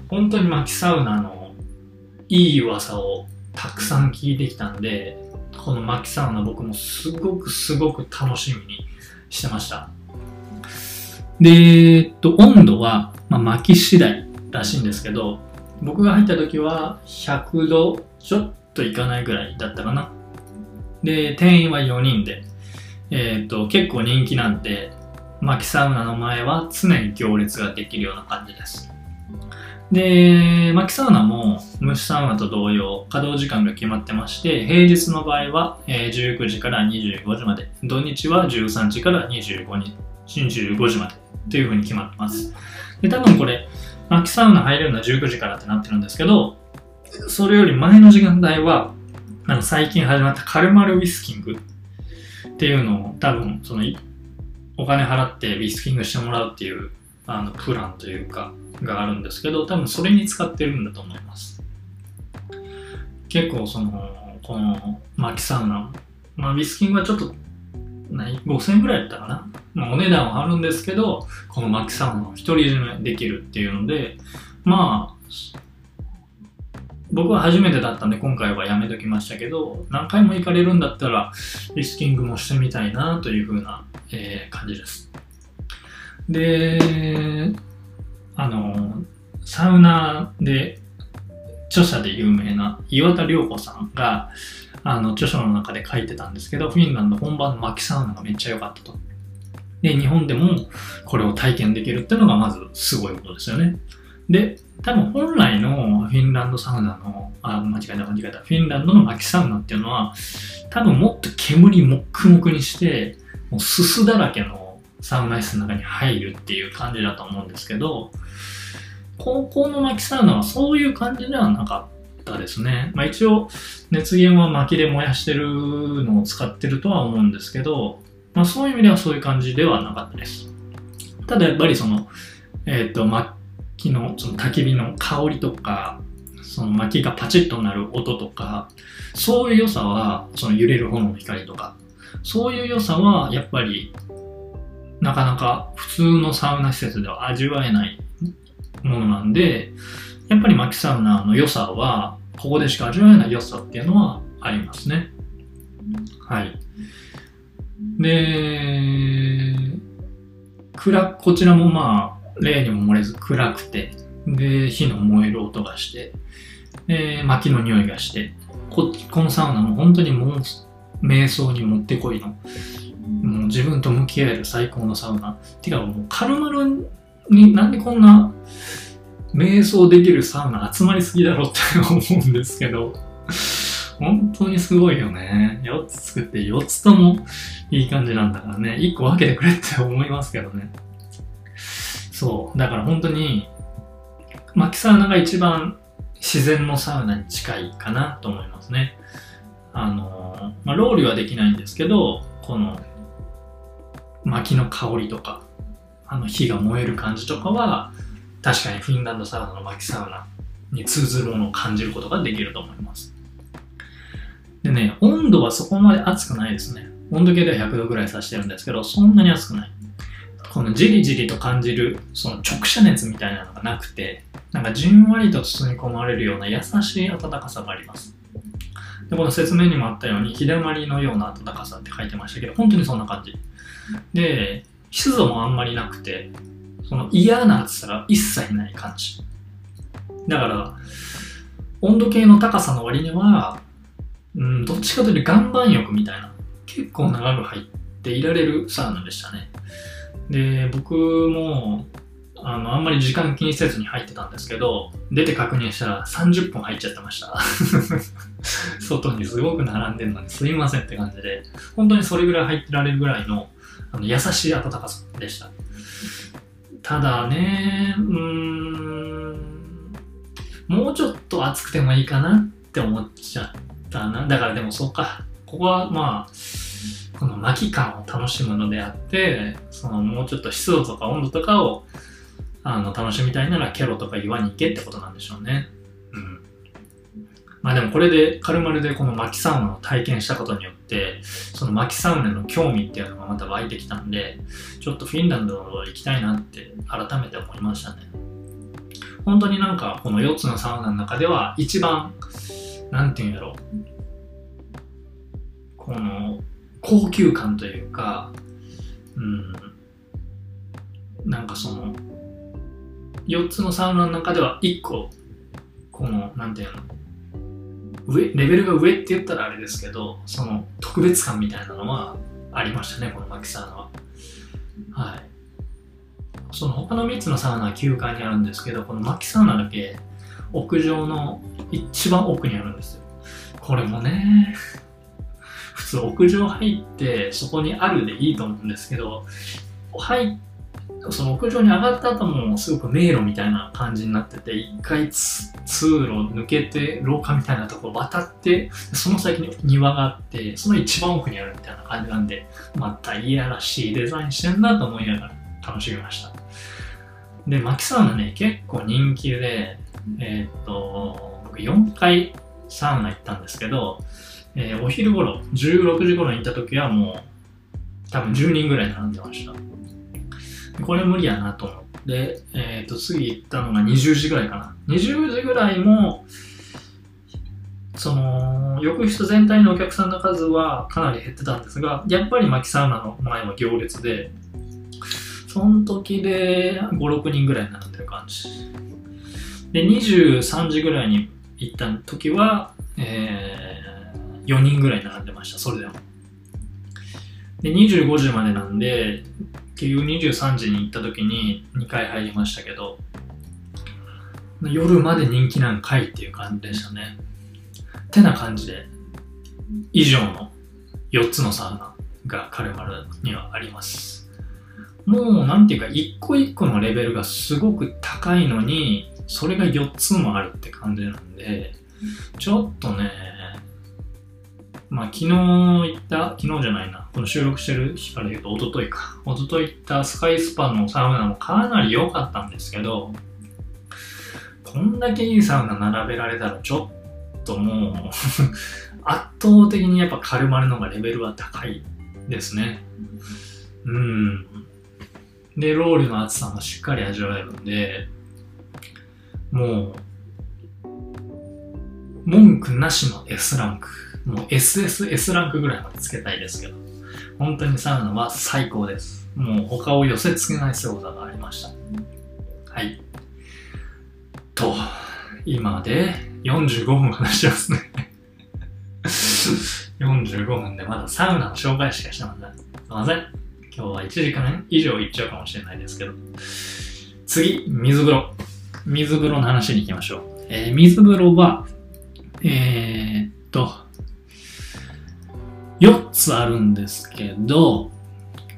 Speaker 1: 本当に薪サウナのいい噂をたくさん聞いてきたんで、この薪サウナ僕もすごくすごく楽しみにしてました。で、えっと、温度は、まあ、薪次第らしいんですけど、僕が入った時は100度ちょっといかないぐらいだったかな。で、定員は4人で、えっ、と、結構人気なんで、薪サウナの前は常に行列ができるような感じです。で、薪サウナも虫サウナと同様稼働時間が決まってまして、平日の場合は19時から25時まで、土日は13時から25時 ,25 時までというふうに決まってます。で、多分これ、秋サウナ入れるのは19時からってなってるんですけど、それより前の時間帯は、あの最近始まったカルマルウィスキングっていうのを多分、その、お金払ってウィスキングしてもらうっていう、あの、プランというか、があるんですけど、多分それに使ってるんだと思います。結構その、この、薪サウナ、まあ、ウィスキングはちょっと何5000円ぐらいだったかな、まあ、お値段はあるんですけどこの薪サウナを独り占めできるっていうのでまあ僕は初めてだったんで今回はやめときましたけど何回も行かれるんだったらリスキングもしてみたいなというふうな、えー、感じです。であのサウナで著者で有名な岩田涼子さんがあの、著書の中で書いてたんですけど、フィンランド本場の薪サウナがめっちゃ良かったと。で、日本でもこれを体験できるっていうのがまずすごいことですよね。で、多分本来のフィンランドサウナの、あ、間違えた間違えた、フィンランドの薪サウナっていうのは、多分もっと煙もっくもくにして、もうすすだらけのサウナ室の中に入るっていう感じだと思うんですけど、高校の薪サウナはそういう感じではなかったですね。まあ、一応、熱源は薪で燃やしてるのを使ってるとは思うんですけど、まあ、そういう意味ではそういう感じではなかったです。ただやっぱりその、えっ、ー、と、薪のその焚き火の香りとか、その薪がパチッとなる音とか、そういう良さは、その揺れる炎の光とか、そういう良さはやっぱりなかなか普通のサウナ施設では味わえないものなんで、やっぱり薪サウナの良さは、ここでしか味わえない良さっていうのはありますね。はい。で、暗こちらもまあ、例にも漏れず暗くて、で、火の燃える音がして、で、薪の匂いがして、ここのサウナも本当にもう、瞑想にもってこいの、もう自分と向き合える最高のサウナ。てかもう、カルマルになんでこんな瞑想できるサウナ集まりすぎだろうって思うんですけど、本当にすごいよね。4つ作って4つともいい感じなんだからね。1個分けてくれって思いますけどね。そう。だから本当に、薪サウナが一番自然のサウナに近いかなと思いますね。あの、まあ、ロウリュはできないんですけど、この薪の香りとか、あの火が燃える感じとかは、確かにフィンランドサウナの薪サウナに通ずるものを感じることができると思います。でね、温度はそこまで熱くないですね。温度計では100度ぐらい指してるんですけど、そんなに熱くない。このじりじりと感じる、その直射熱みたいなのがなくて、なんかじんわりと包み込まれるような優しい暖かさがあります。で、この説明にもあったように、日だまりのような暖かさって書いてましたけど、本当にそんな感じ。で、湿度もあんまりなくて、その嫌な暑さが一切ない感じ。だから、温度計の高さの割には、うん、どっちかというと岩盤浴みたいな、結構長く入っていられるサウナでしたね。で、僕も、あの、あんまり時間気にせずに入ってたんですけど、出て確認したら30分入っちゃってました。外にすごく並んでるのにすいませんって感じで、本当にそれぐらい入ってられるぐらいのあの優しい暖かさでした。ただね、うん、もうちょっと暑くてもいいかなって思っちゃったな。だからでもそうか。ここはまあ、この巻き感を楽しむのであって、そのもうちょっと湿度とか温度とかをあの楽しみたいならキャロとか岩に行けってことなんでしょうね。うん。まあでもこれで軽々でこの薪サウナを体験したことによ、その薪サウナの興味っていうのがまた湧いてきたんで、ちょっとフィンランド行きたいなって改めて思いましたね。本当になんかこの4つのサウナの中では一番なんていうんやろこの高級感というか、うん、なんかその4つのサウナの中では1個このなんていうの上レベルが上って言ったらあれですけどその特別感みたいなのはありましたねこのマキサウナははいその他の3つのサウナは9階にあるんですけどこのマキサウナだけ屋上の一番奥にあるんですよ。これもね、普通屋上入ってそこにあるでいいと思うんですけど、入っその屋上に上がった後もすごく迷路みたいな感じになってて、一回通路抜けて廊下みたいなところ渡って、その先に庭があって、その一番奥にあるみたいな感じなんで、またいやらしいデザインしてんなと思いながら楽しみました。で、マキサウナね、結構人気で、えっ、と、僕4回サウナ行ったんですけど、えー、お昼頃、16時頃に行った時はもう、多分10人ぐらい並んでました。これ無理やなと思って、えっ、と、次行ったのが20時ぐらいかな。20時ぐらいも、その、浴室全体のお客さんの数はかなり減ってたんですが、やっぱり薪サウナの前は行列で、その時で5、6人ぐらい並んでる感じ。で、23時ぐらいに行った時は、えー、4人ぐらい並んでました、それでも。で、25時までなんで、結局23時に行った時に2回入りましたけど、夜まで人気なんかいっていう感じでしたね。てな感じで、以上の4つのサウナがカルマルにはあります。もう、なんていうか、一個一個のレベルがすごく高いのに、それが4つもあるって感じなんで、ちょっとね、まあ昨日行った、昨日じゃないな、この収録してる日から言うと一昨日か。一昨日行ったスカイスパのサウナもかなり良かったんですけど、こんだけいいサウナ並べられたらちょっともう 圧倒的にやっぱカルマルの方がレベルは高いですね。うん。で、ロールの厚さもしっかり味わえるんで、もう、文句なしの S ランク。もう SSS ランクぐらいまでつけたいですけど、本当にサウナは最高です。もう他を寄せ付けない凄さがありました。はい。と、今で45分話してますね。45分でまだサウナの紹介しかしてません。すいません。今日は1時間以上いっちゃうかもしれないですけど。次、水風呂。水風呂の話に行きましょう。えー水風呂は、えーっと、4つあるんですけど、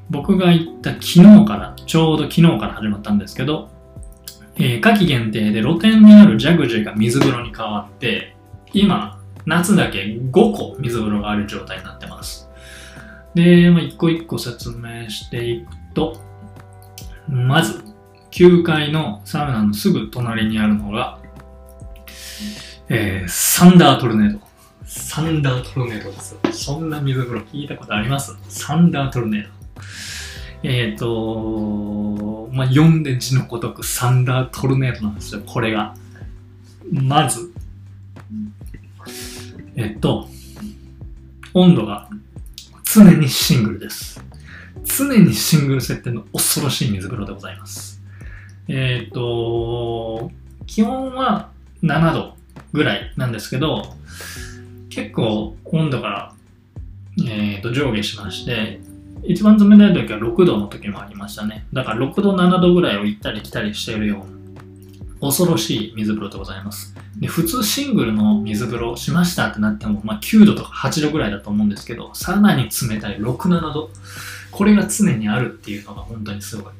Speaker 1: 僕が行った昨日から、ちょうど昨日から始まったんですけど、えー夏季限定で露天にあるジャグジーが水風呂に変わって、今、夏だけ5個水風呂がある状態になってます。で、まあ、一個一個説明していくと、まず、9階のサウナのすぐ隣にあるのが、えーサンダートルネード。サンダートルネードです。そんな水風呂聞いたことあります？サンダートルネード。えっ、と、まあ、読んで字のごとくサンダートルネードなんですよ、これが。まず、えっと、温度が常にシングルです。常にシングル設定の恐ろしい水風呂でございます。えっ、と、気温は7度ぐらいなんですけど、結構温度から、えー、と上下しまして、一番冷たい時は6度の時もありましたね。だから6度、7度ぐらいを行ったり来たりしているような恐ろしい水風呂でございます。で普通シングルの水風呂しましたってなっても、まあ、9度とか8度ぐらいだと思うんですけど、さらに冷たい6、7度。これが常にあるっていうのが本当にすごい。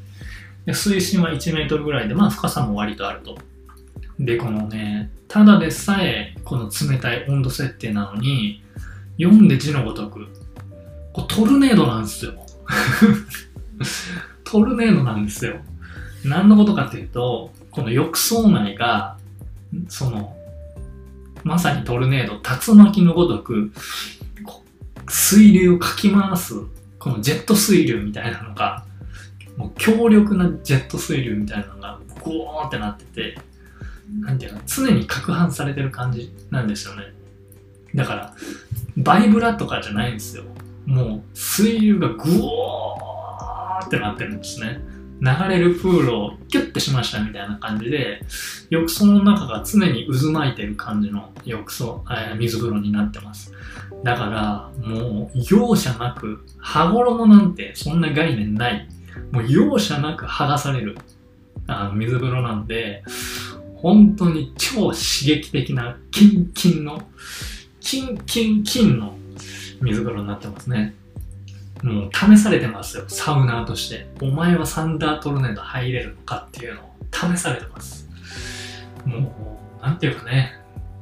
Speaker 1: で水深は1メートルぐらいで、まあ深さも割とあると。で、このね、ただでさえこの冷たい温度設定なのに、読んで字のごとく、こトルネードなんですよ。トルネードなんですよ。何のことかっていうと、この浴槽内が、その、まさにトルネード、竜巻のごとく、水流をかき回す、このジェット水流みたいなのが、もう強力なジェット水流みたいなのが、ゴーンってなってて、なんていうの、常に攪拌されてる感じなんですよね。だから、バイブラとかじゃないんですよ。もう、水流がグオーってなってるんですね。流れるプールをキュッてしましたみたいな感じで、浴槽の中が常に渦巻いてる感じの浴槽、えー水風呂になってます。だから、もう、容赦なく、羽衣なんてそんな概念ない。もう容赦なく剥がされるあの水風呂なんで、本当に超刺激的なキンキンの、キンキンキンの水風呂になってますね。もう試されてますよ、サウナーとして。お前はサンダートルネード入れるのかっていうのを試されてます。もう、なんていうかね、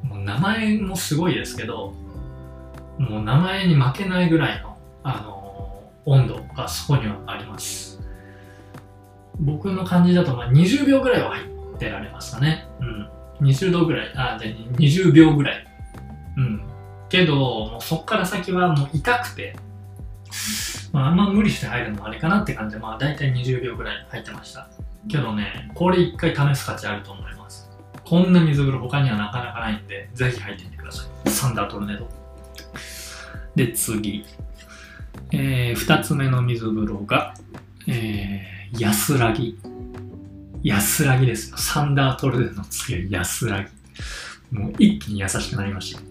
Speaker 1: もう名前もすごいですけど、もう名前に負けないぐらいの、あの温度がそこにはあります。僕の感じだと、まあ、20秒ぐらいは入って出られますかね。うん。20度ぐらい、あ、じゃあ20秒ぐらい。うん。けど、もうそっから先はもう痛くて、まあ、あんま無理して入るのもあれかなって感じで、まあ大体20秒ぐらい入ってました。けどね、これ一回試す価値あると思います。こんな水風呂他にはなかなかないんで、ぜひ入ってみてください。サンダートルネード。で、次。えー、二つ目の水風呂が、えー、安らぎ。安らぎですよ。サンダートルネーの次は安らぎ。もう一気に優しくなりました。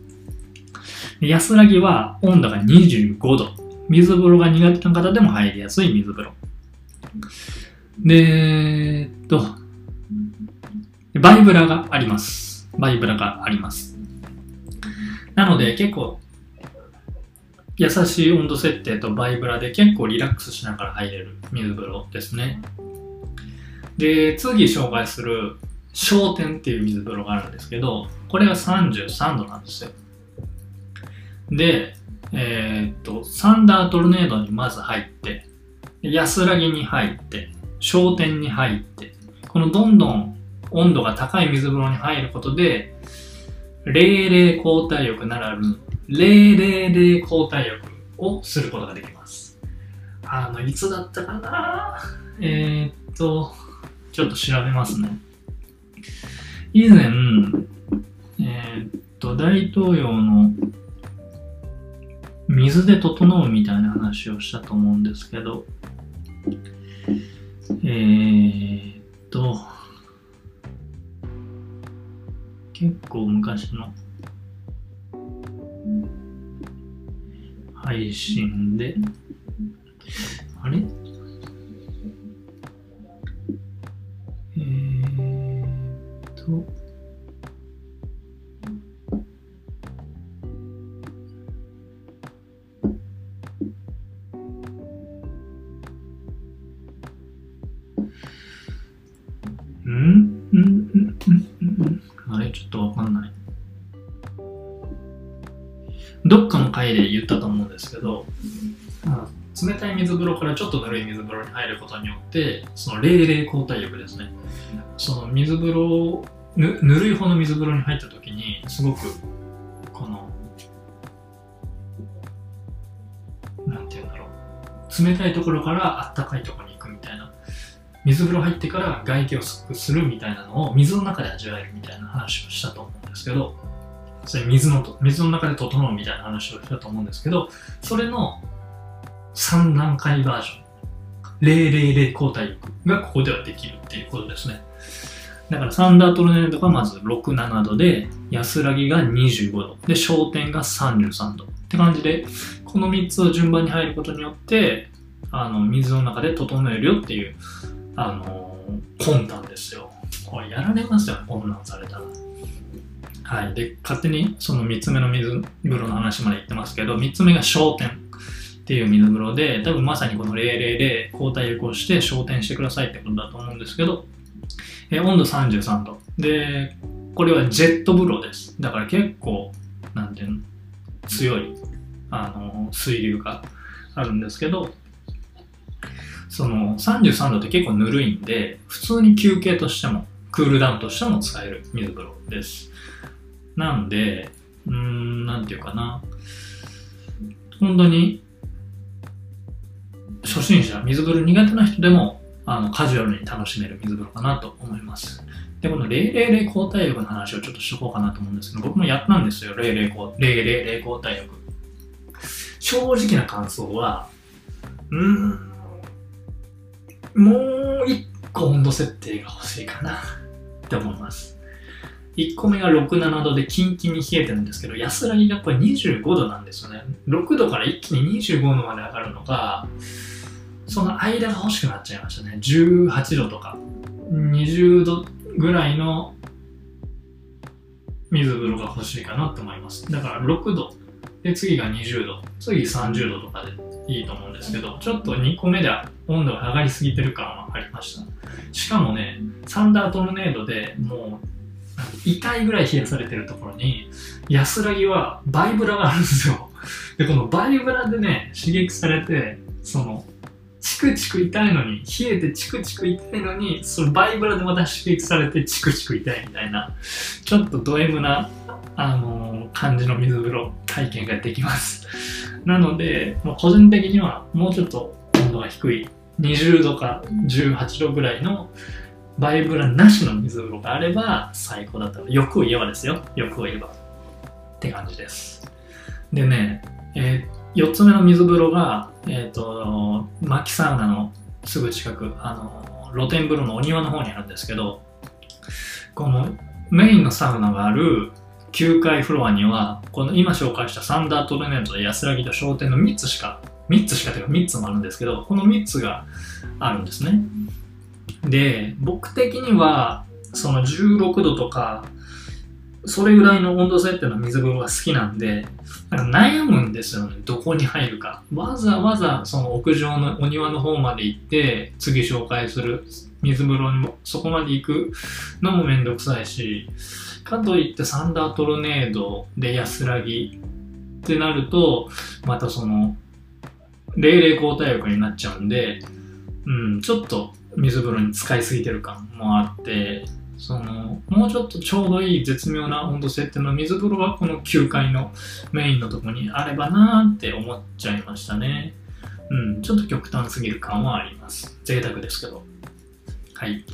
Speaker 1: 安らぎは温度が25度。水風呂が苦手な方でも入りやすい水風呂。で、えっと、バイブラがあります。バイブラがあります。なので結構、優しい温度設定とバイブラで結構リラックスしながら入れる水風呂ですね。で、次紹介する焦点っていう水風呂があるんですけど、これが33度なんですよ。で、えーっと、サンダートルネードにまず入って、安らぎに入って、焦点に入って、このどんどん温度が高い水風呂に入ることで、冷冷交代浴ならぬ、冷冷冷交代浴をすることができます。あの、いつだったかな？えー、っと、ちょっと調べますね。以前、えー、っと、大統領の水で整うみたいな話をしたと思うんですけど、えー、っと、結構昔の配信で、あれ？えー、っと、うんうんうんうんうん。あれ、ちょっとわかんない。どっかの回で言ったと思うんですけど、あ冷たい水風呂からちょっとぬるい水風呂に入ることによって、その冷冷交代浴ですね。その水風呂ぬ、ぬるい方の水風呂に入った時に、すごく、この、なんて言うんだろう。冷たいところからあったかいところに行くみたいな。水風呂入ってから外気をするみたいなのを水の中で味わえるみたいな話をしたと思うんですけど、それ水の水の中で整うみたいな話をしたと思うんですけど、それの3段階バージョン。000交代がここではできるっていうことですね。だからサンダートルネードがまず6、7度で、安らぎが25度、で、焦点が33度。って感じで、この3つを順番に入ることによって、あの、水の中で整えるよっていう、あのー、魂胆ですよ。これやられますよね、こんなんされたら。はい。で、勝手にその3つ目の水風呂の話まで言ってますけど、3つ目が焦点っていう水風呂で、多分まさにこの000交代力をして焦点してくださいってことだと思うんですけど、え温度33度。で、これはジェット風呂です。だから結構、なんていうの、強い、あの、水流があるんですけど、その33度って結構ぬるいんで、普通に休憩としても、クールダウンとしても使える水風呂です。なんで、うーん、なんていうかな。本当に、初心者、水風呂苦手な人でも、あの、カジュアルに楽しめる水風呂かなと思います。で、この000交代浴の話をちょっとしとこうかなと思うんですけど、僕もやったんですよ、000交代浴。正直な感想は、うーん、もう一個温度設定が欲しいかな って思います。1個目が6、7度でキンキンに冷えてるんですけど、安らぎがこれ25度なんですよね。6度から一気に25度まで上がるのが、その間が欲しくなっちゃいましたね。18度とか、20度ぐらいの水風呂が欲しいかなと思います。だから6度、で次が20度、次30度とかでいいと思うんですけど、ちょっと2個目で温度が上がりすぎてる感はありました。しかもね、サンダートルネードでもう痛いぐらい冷やされてるところに、安らぎはバイブラがあるんですよ。で、このバイブラでね、刺激されて、その、クチク痛いのに、冷えてチクチク痛いのに、そのバイブラでまた刺激されてチクチク痛いみたいな、ちょっとド M な、あのー、感じの水風呂体験ができます。なので、もう個人的にはもうちょっと温度が低い、20度か18度ぐらいのバイブラなしの水風呂があれば最高だった欲を言えばですよ。欲を言えば。って感じです。でね、えー、4つ目の水風呂が、えっ、ー、と、薪サウナのすぐ近く、あの、露天風呂のお庭の方にあるんですけど、このメインのサウナがある9階フロアには、この今紹介したサンダートルネートと安らぎと商店の3つしか、3つしかというか3つもあるんですけど、この3つがあるんですね。で、僕的には、その16度とか、それぐらいの温度設定の水風呂が好きなんで、なんか悩むんですよね。どこに入るか。わざわざその屋上のお庭の方まで行って、次紹介する水風呂にも、そこまで行くのもめんどくさいし、かといってサンダートルネードで安らぎってなると、またその、霊霊交代浴になっちゃうんで、うん、ちょっと水風呂に使いすぎてる感もあって、その、もうちょっとちょうどいい絶妙な温度設定の水風呂はこの9階のメインのとこにあればなーって思っちゃいましたね。うん、ちょっと極端すぎる感はあります。贅沢ですけど。はい。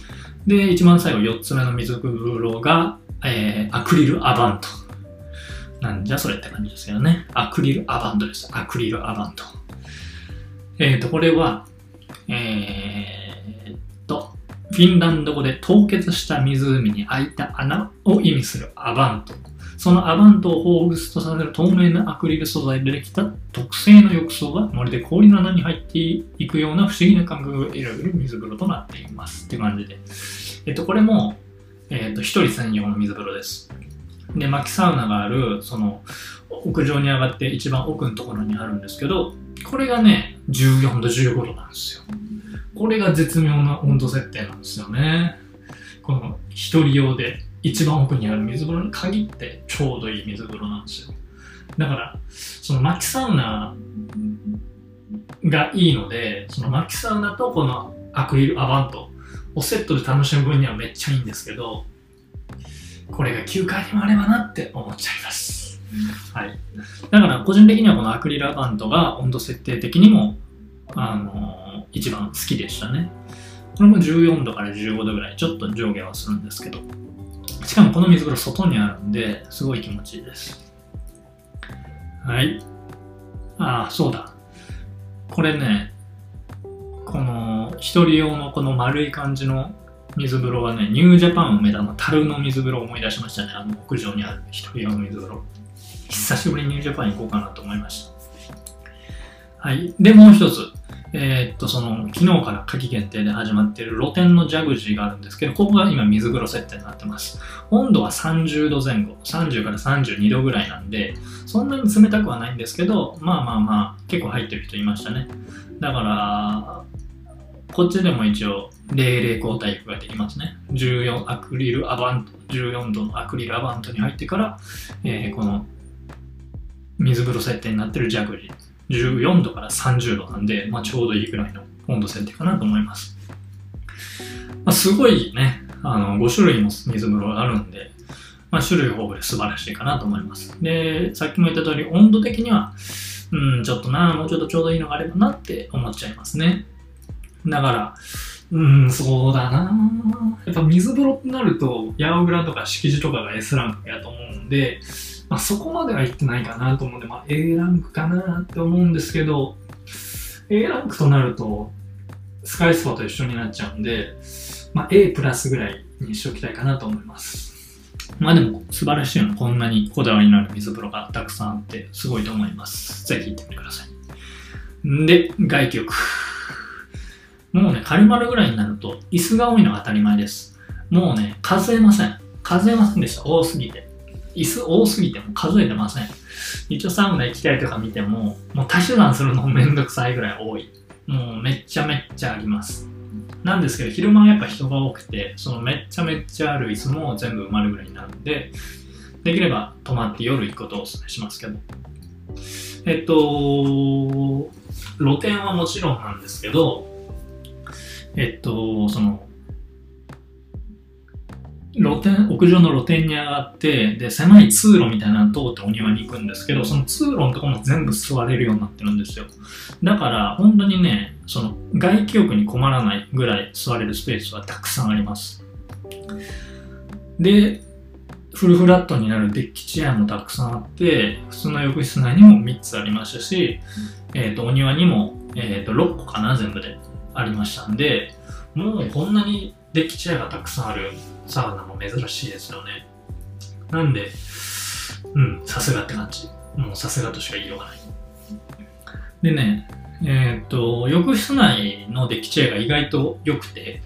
Speaker 1: で、一番最後4つ目の水風呂が、えー、アクリルアバント。なんじゃそれって感じですけどね。アクリルアバントです。アクリルアバント。えっ、ー、と、これは、えー、フィンランド語で凍結した湖に開いた穴を意味するアバント。そのアバントを彷彿とさせる透明なアクリル素材でできた特製の浴槽がまるで氷の穴に入っていくような不思議な感覚が得られる水風呂となっています。って感じで。えっと、これも、えっと、一人専用の水風呂です。で、薪サウナがある、その、屋上に上がって一番奥のところにあるんですけど、これがね、14度、15度なんですよ。これが絶妙な温度設定なんですよね。この一人用で一番奥にある水風呂に限ってちょうどいい水風呂なんですよ。だから、その薪サウナがいいので、その薪サウナとこのアクリルアバントをセットで楽しむ分にはめっちゃいいんですけど、これが9回にもあればなって思っちゃいます。はい。だから個人的にはこのアクリルアバントが温度設定的にも、あの、一番好きでしたね。これも14度から15度ぐらい、ちょっと上下はするんですけど。しかもこの水風呂外にあるんで、すごい気持ちいいです。はい。ああ、そうだ。これね、この一人用のこの丸い感じの水風呂はね、ニュージャパン梅田の樽の水風呂を思い出しましたね。あの屋上にある一人用の水風呂。久しぶりにニュージャパン行こうかなと思いました。はい。で、もう一つ。えー、っと、その、昨日から夏季限定で始まっている露天のジャグジーがあるんですけど、ここが今水風呂設定になってます。温度は30度前後、30から32度ぐらいなんで、そんなに冷たくはないんですけど、まあまあまあ、結構入ってる人いましたね。だから、こっちでも一応、冷冷交代ができますね。14アクリルアバント、14度のアクリルアバントに入ってから、えー、この水風呂設定になってるジャグジー。14度から30度なんで、まあ、ちょうどいいぐらいの温度設定かなと思います。まあ、すごいね、あの、5種類も水風呂があるんで、まあ、種類豊富で素晴らしいかなと思います。で、さっきも言った通り、温度的には、うん、ちょっとな、もうちょっとちょうどいいのがあればなって思っちゃいますね。だから、うん、そうだなやっぱ水風呂ってなると、ヤオグラとか敷地とかが S ランクやと思うんで、まあ、そこまでは行ってないかなと思うんで、まあ、A ランクかなって思うんですけど、A ランクとなると、スカイスパと一緒になっちゃうんで、まあ、A プラスぐらいにしておきたいかなと思います。まあでも素晴らしいよね。こんなにこだわりのある水風呂がたくさんあってすごいと思います。ぜひ行ってみてください。で、外気浴。もうね、カリマルぐらいになると椅子が多いのが当たり前です。もうね、数えません。数えませんでした。多すぎて。椅子多すぎても数えてません。一応サウナ行きたいとか見ても、もう多手段するのめんどくさいぐらい多い。もうめっちゃめっちゃあります。なんですけど、昼間はやっぱ人が多くて、そのめっちゃめっちゃある椅子も全部埋まるぐらいになるんで、できれば泊まって夜行くことをお勧めしますけど。えっと、露店はもちろんなんですけど、えっと、その、露天、屋上の露天に上がって、で、狭い通路みたいなの通ってお庭に行くんですけど、その通路のとこも全部座れるようになってるんですよ。だから、本当にね、その、外気浴に困らないぐらい座れるスペースはたくさんあります。で、フルフラットになるデッキチェアもたくさんあって、普通の浴室内にも3つありましたし、えっ、ー、と、お庭にも、えっ、ー、と、6個かな、全部でありましたんで、もうこんなにデッキチェアがたくさんあるサウナも珍しいですよね。なんで、うん、さすがって感じ。もうさすがとしか言いようがない。でね、えー、っと、浴室内のデッキチェアが意外と良くて、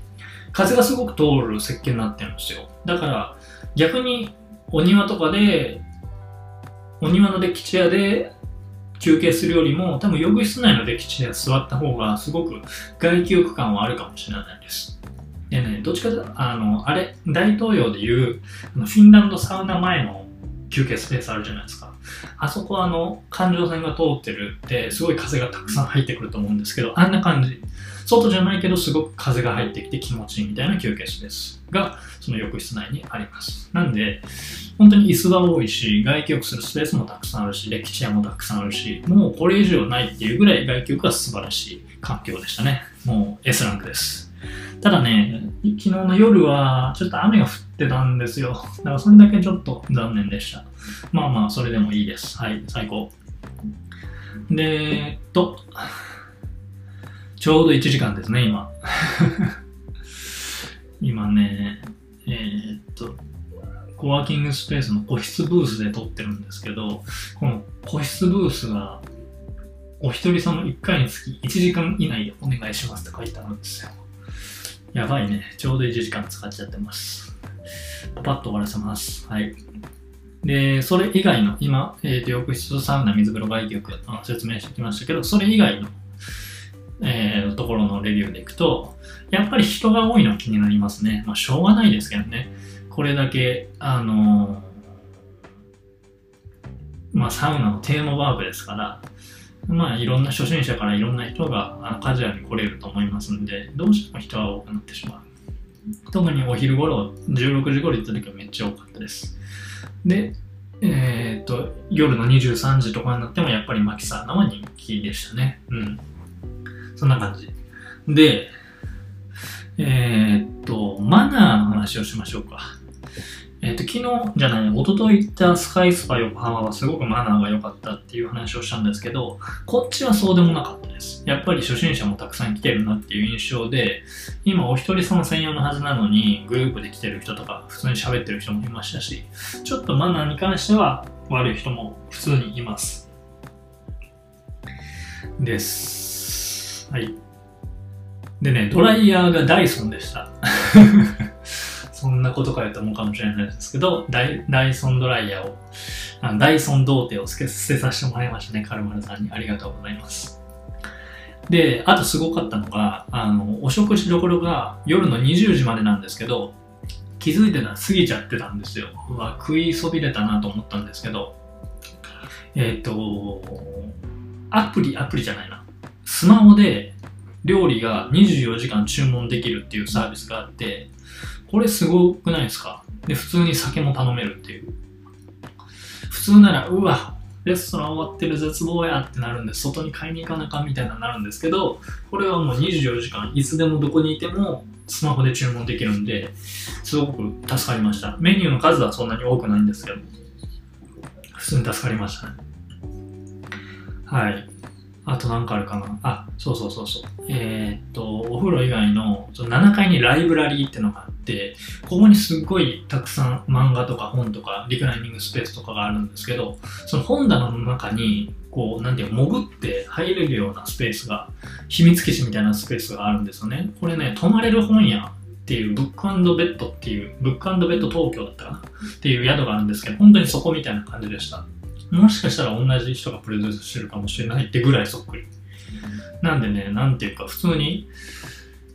Speaker 1: 風がすごく通る設計になってるんですよ。だから、逆にお庭とかで、お庭のデッキチェアで休憩するよりも、多分浴室内のデッキチェア座った方がすごく外気浴感はあるかもしれないです。でね、どっちかというと、あの、あれ、大統領でいう、フィンランドサウナ前の休憩スペースあるじゃないですか。あそこあの、環状線が通ってるって、すごい風がたくさん入ってくると思うんですけど、あんな感じ。外じゃないけど、すごく風が入ってきて気持ちいいみたいな休憩室です。が、その浴室内にあります。なんで、本当に椅子が多いし、外気浴するスペースもたくさんあるし、歴史屋もたくさんあるし、もうこれ以上ないっていうぐらい外気浴は素晴らしい環境でしたね。もう S ランクです。ただね、昨日の夜はちょっと雨が降ってたんですよ。だからそれだけちょっと残念でした。まあまあ、それでもいいです。はい、最高。で、えっと、ちょうど1時間ですね、今。今ね、えーっと、コワーキングスペースの個室ブースで撮ってるんですけど、この個室ブースが、お一人様1回につき1時間以内でお願いしますって書いてあるんですよ。やばいね。ちょうど1時間使っちゃってます。パパッと終わらせます。はい。で、それ以外の、今、えー、浴室、サウナ、水風呂、外気浴あ説明してきましたけど、それ以外の、えーところのレビューでいくと、やっぱり人が多いのは気になりますね。まあ、しょうがないですけどね。これだけ、あのーまあ、サウナのテーマワークですから、まあ、いろんな初心者からいろんな人があのカジュアルに来れると思いますんで、どうしても人は多くなってしまう。特にお昼頃、16時頃行った時はめっちゃ多かったです。で、えーっと、夜の23時とかになってもやっぱりマキサウナは人気でしたね。うん。そんな感じ。で、えーっと、マナーの話をしましょうか。えっ、と、昨日じゃない、一昨日行ったスカイスパ横浜はすごくマナーが良かったっていう話をしたんですけど、こっちはそうでもなかったです。やっぱり初心者もたくさん来てるなっていう印象で、今お一人様専用のはずなのに、グループで来てる人とか、普通に喋ってる人もいましたし、ちょっとマナーに関しては悪い人も普通にいます。です。はい。でね、ドライヤーがダイソンでした。そんなことかよと思うかもしれないですけど、ダイダイソンドライヤーを、あのダイソン童貞を捨てさせてもらいましたね、カルマルさんに。ありがとうございます。で、あとすごかったのが、あの、お食事どころが夜の20時までなんですけど、気づいてたら過ぎちゃってたんですよ。うわ、食いそびれたなと思ったんですけど、えっ、と、アプリ、アプリじゃないな。スマホで料理が24時間注文できるっていうサービスがあって、これすごくないですか？で、普通に酒も頼めるっていう。普通なら、うわ、レストラン終わってる絶望やってなるんで、外に買いに行かなかみたいななるんですけど、これはもう24時間、いつでもどこにいてもスマホで注文できるんで、すごく助かりました。メニューの数はそんなに多くないんですけど、普通に助かりましたね。はい。あとなんかあるかなあ、そうそうそうそう。えーっと、お風呂以外のその7階にライブラリーってのがあって、ここにすっごいたくさん漫画とか本とかリクライニングスペースとかがあるんですけど、その本棚の中に、こう、なんていうの、潜って入れるようなスペースが、秘密基地みたいなスペースがあるんですよね。これね、泊まれる本屋っていう、ブックベッドっていう、ブックベッド東京だったかな？っていう宿があるんですけど、本当にそこみたいな感じでした。もしかしたら同じ人がプレゼントしてるかもしれないってぐらいそっくり。なんでね、なんていうか、普通に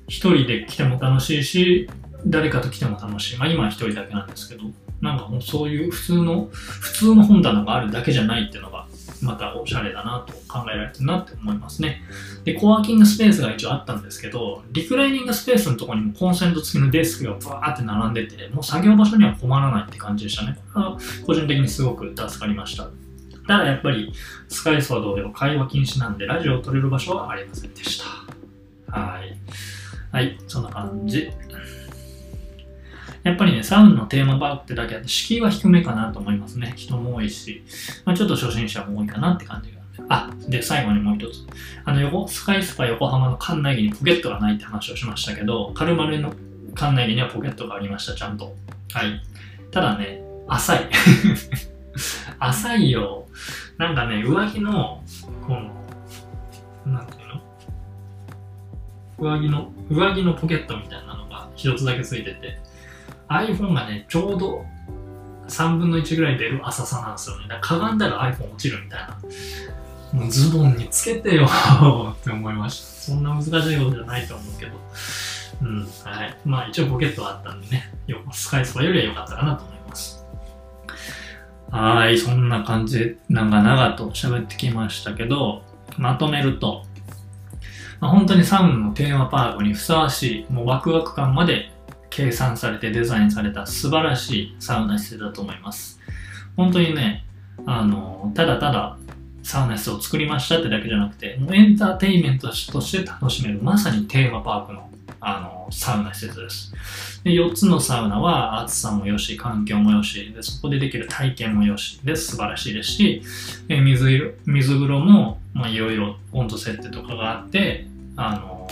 Speaker 1: 一人で来ても楽しいし、誰かと来ても楽しい。まあ今は一人だけなんですけど、なんかもうそういう普通の、普通の本棚があるだけじゃないっていうのが、またおしゃれだなと考えられてるなって思いますね。で、コワーキングスペースが一応あったんですけど、リクライニングスペースのとこにもコンセント付きのデスクがバーって並んでて、もう作業場所には困らないって感じでしたね。これは個人的にすごく助かりました。ただやっぱり、スカイスは同様会話禁止なんで、ラジオを撮れる場所はありませんでした。はい。はい、そんな感じ。やっぱりね、サウンのテーマパークってだけあって、敷居は低めかなと思いますね。人も多いし、まあ、ちょっと初心者も多いかなって感じが。あ、で、最後にもう一つ。あの、横、スカイスパ横浜の館内着にポケットがないって話をしましたけど、カルマルの館内着にはポケットがありました、ちゃんと。はい。ただね、浅い。浅いよ。なんかね、上着の、この、なんていうの？上着の、上着のポケットみたいなのが一つだけついてて、iPhone がね、ちょうど3分の1ぐらい出る浅さなんですよね。だかがんだら iPhone 落ちるみたいな。もうズボンにつけてよ って思いました。そんな難しいことじゃないと思うけど。うん、はい。まあ一応ポケットはあったんでね、よスカイスパよりは良かったかなと思います。はい、そんな感じで長々と喋ってきましたけど、まとめると、まあ、本当にサウナのテーマパークにふさわしい、もうワクワク感まで計算されてデザインされた素晴らしいサウナ施設だと思います。本当にね、あの、ただただサウナ室を作りましたってだけじゃなくて、もうエンターテインメントとして楽しめる、まさにテーマパークのあのサウナ施設です。で4つのサウナは暑さもよし、環境もよし、でそこでできる体験もよしで素晴らしいですし、え水水風呂もいろいろ温度設定とかがあって、あの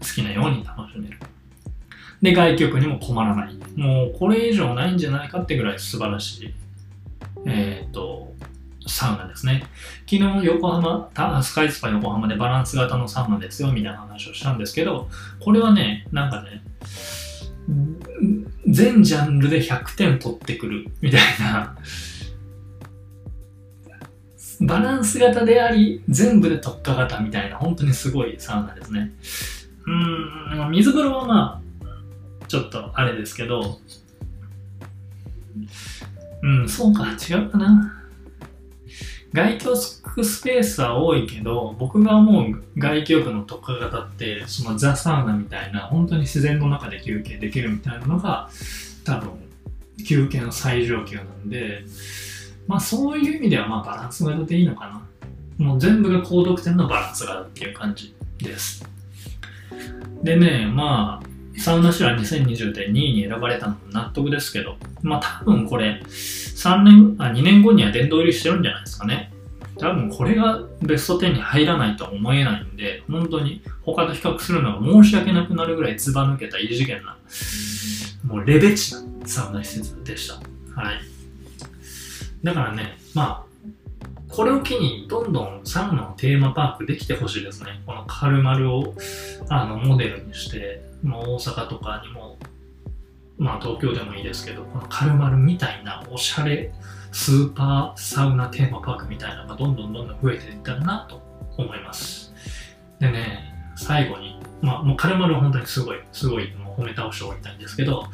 Speaker 1: 好きなように楽しめる。で、外局にも困らない。もうこれ以上ないんじゃないかってぐらい素晴らしい、えっ、ー、と、サウナですね。昨日横浜、スカイスパ横浜でバランス型のサウナですよみたいな話をしたんですけど、これはね、なんかね、全ジャンルで100点取ってくるみたいな、バランス型であり、全部で特化型みたいな、本当にすごいサウナですね。うん、水風呂はまあ、ちょっとあれですけど、うん、そうか、違うかな。外気浴スペースは多いけど、僕が思う外気浴の特化型って、そのザ・サウナみたいな、本当に自然の中で休憩できるみたいなのが、多分、休憩の最上級なんで、まあそういう意味ではまあバランス型でいいのかな。もう全部が高得点のバランス型っていう感じです。でね、まあ、サウナシュラ2020で2位に選ばれたのも納得ですけど、まあ多分これ、3年、あ、2年後には殿堂入りしてるんじゃないですかね。多分これがベスト10に入らないとは思えないんで、本当に他と比較するのが申し訳なくなるぐらいずば抜けた異次元な、もうレベチなサウナ施設でした。はい。だからね、まあ、これを機にどんどんサウナのテーマパークできてほしいですね。このカルマルをあのモデルにして、まあ、大阪とかにもまあ東京でもいいですけど、このカルマルみたいなおしゃれスーパーサウナテーマパークみたいなのがどんどんどんどん増えていったらなと思います。でね、最後に、まあもうカルマルは本当にすごい、すごいもう褒め倒しておりたいんですけど、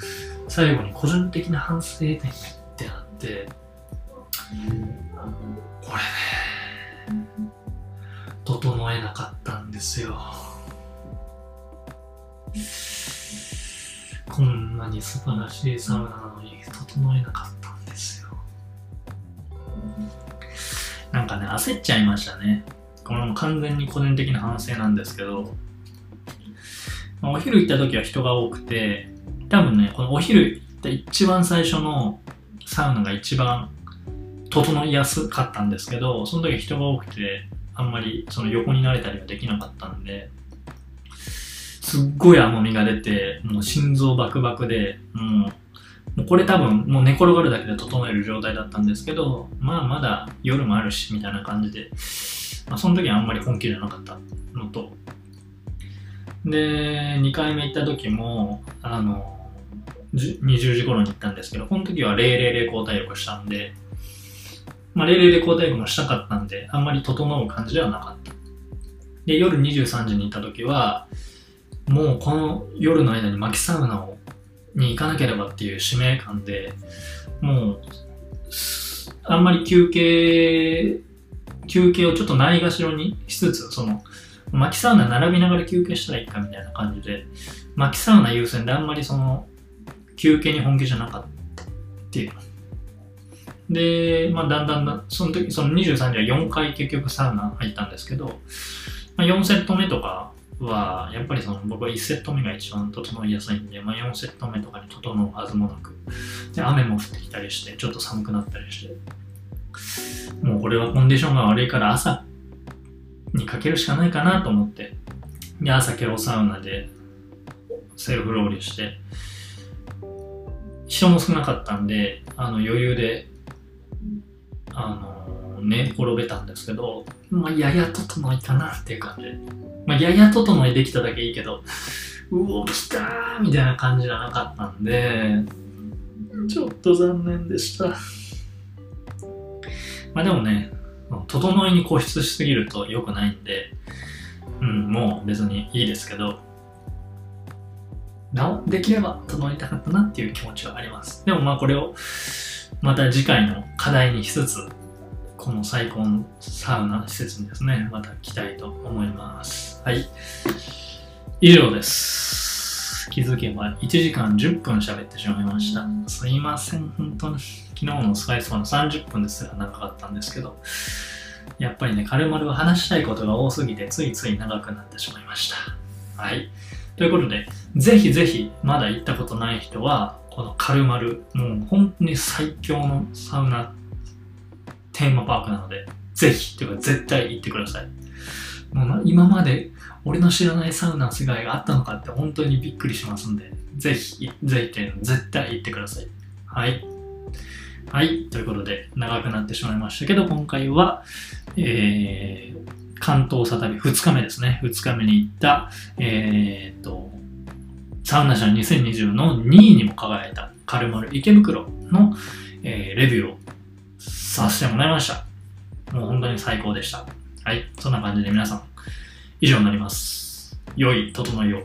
Speaker 1: 最後に個人的な反省点ってあって、これね、整えなかったんですよ。こんなに素晴らしいサウナなのに整えなかったんですよ。なんかね、焦っちゃいましたね。これも完全に個人的な反省なんですけど、お昼行った時は人が多くて、多分ね、このお昼行った一番最初のサウナが一番整いやすかったんですけど、その時人が多くて、あんまりその横になれたりはできなかったんで、すっごい甘みが出て、もう心臓バクバクで、もう、もうこれ多分もう寝転がるだけで整える状態だったんですけど、まあまだ夜もあるし、みたいな感じで、まあその時はあんまり本気じゃなかったのと、で、2回目行った時も、あの、20時頃に行ったんですけど、この時は000交代浴したんで、まあ、000交代浴もしたかったんで、あんまり整う感じではなかった。で、夜23時に行った時は、もうこの夜の間に薪サウナをに行かなければっていう使命感でもうあんまり休憩休憩をちょっとないがしろにしつつその薪サウナ並びながら休憩したらいいかみたいな感じで薪サウナ優先であんまりその休憩に本気じゃなかったっていう。で、まあ、だんだんだその時その23時は4回結局サウナ入ったんですけど、まあ、4セット目とかは、やっぱりその僕は1セット目が一番整いやすいんで、まあ、4セット目とかに整うはずもなく、で、雨も降ってきたりして、ちょっと寒くなったりして、もうこれはコンディションが悪いから朝にかけるしかないかなと思って、で、朝ケロサウナでセルフローリーして、人も少なかったんで、あの余裕で、あの、寝転べたんですけど、まあ、やや整いかなっていう感じまあ、やや整いできただけいいけど、うお、来たーみたいな感じじゃなかったんで、ちょっと残念でした。まあでもね、整いに固執しすぎると良くないんで、うん、もう別にいいですけど、なお、できれば整いたかったなっていう気持ちはあります。でもまあこれをまた次回の課題にしつつ、この最高のサウナ施設にですね、また来たいと思います。はい。以上です。気づけば1時間10分喋ってしまいました。すいません、本当に。昨日のスカイスパの30分ですら長かったんですけど、やっぱりね、カルマルは話したいことが多すぎて、ついつい長くなってしまいました。はい。ということで、ぜひぜひ、まだ行ったことない人は、このカルマル、もう本当に最強のサウナテーマパークなので、ぜひ、というか絶対行ってください。もう今まで俺の知らないサウナの世界があったのかって本当にびっくりしますんで、ぜひ、ぜひというの絶対行ってください。はい。はい。ということで、長くなってしまいましたけど、今回は、えー、関東サタビ2日目ですね。2日目に行った、えー、っと、サウナ社2020の2位にも輝いたカルマル池袋の、えーレビューをさせてもらいました。もう本当に最高でした。はい。そんな感じで皆さん、以上になります。良い整いを。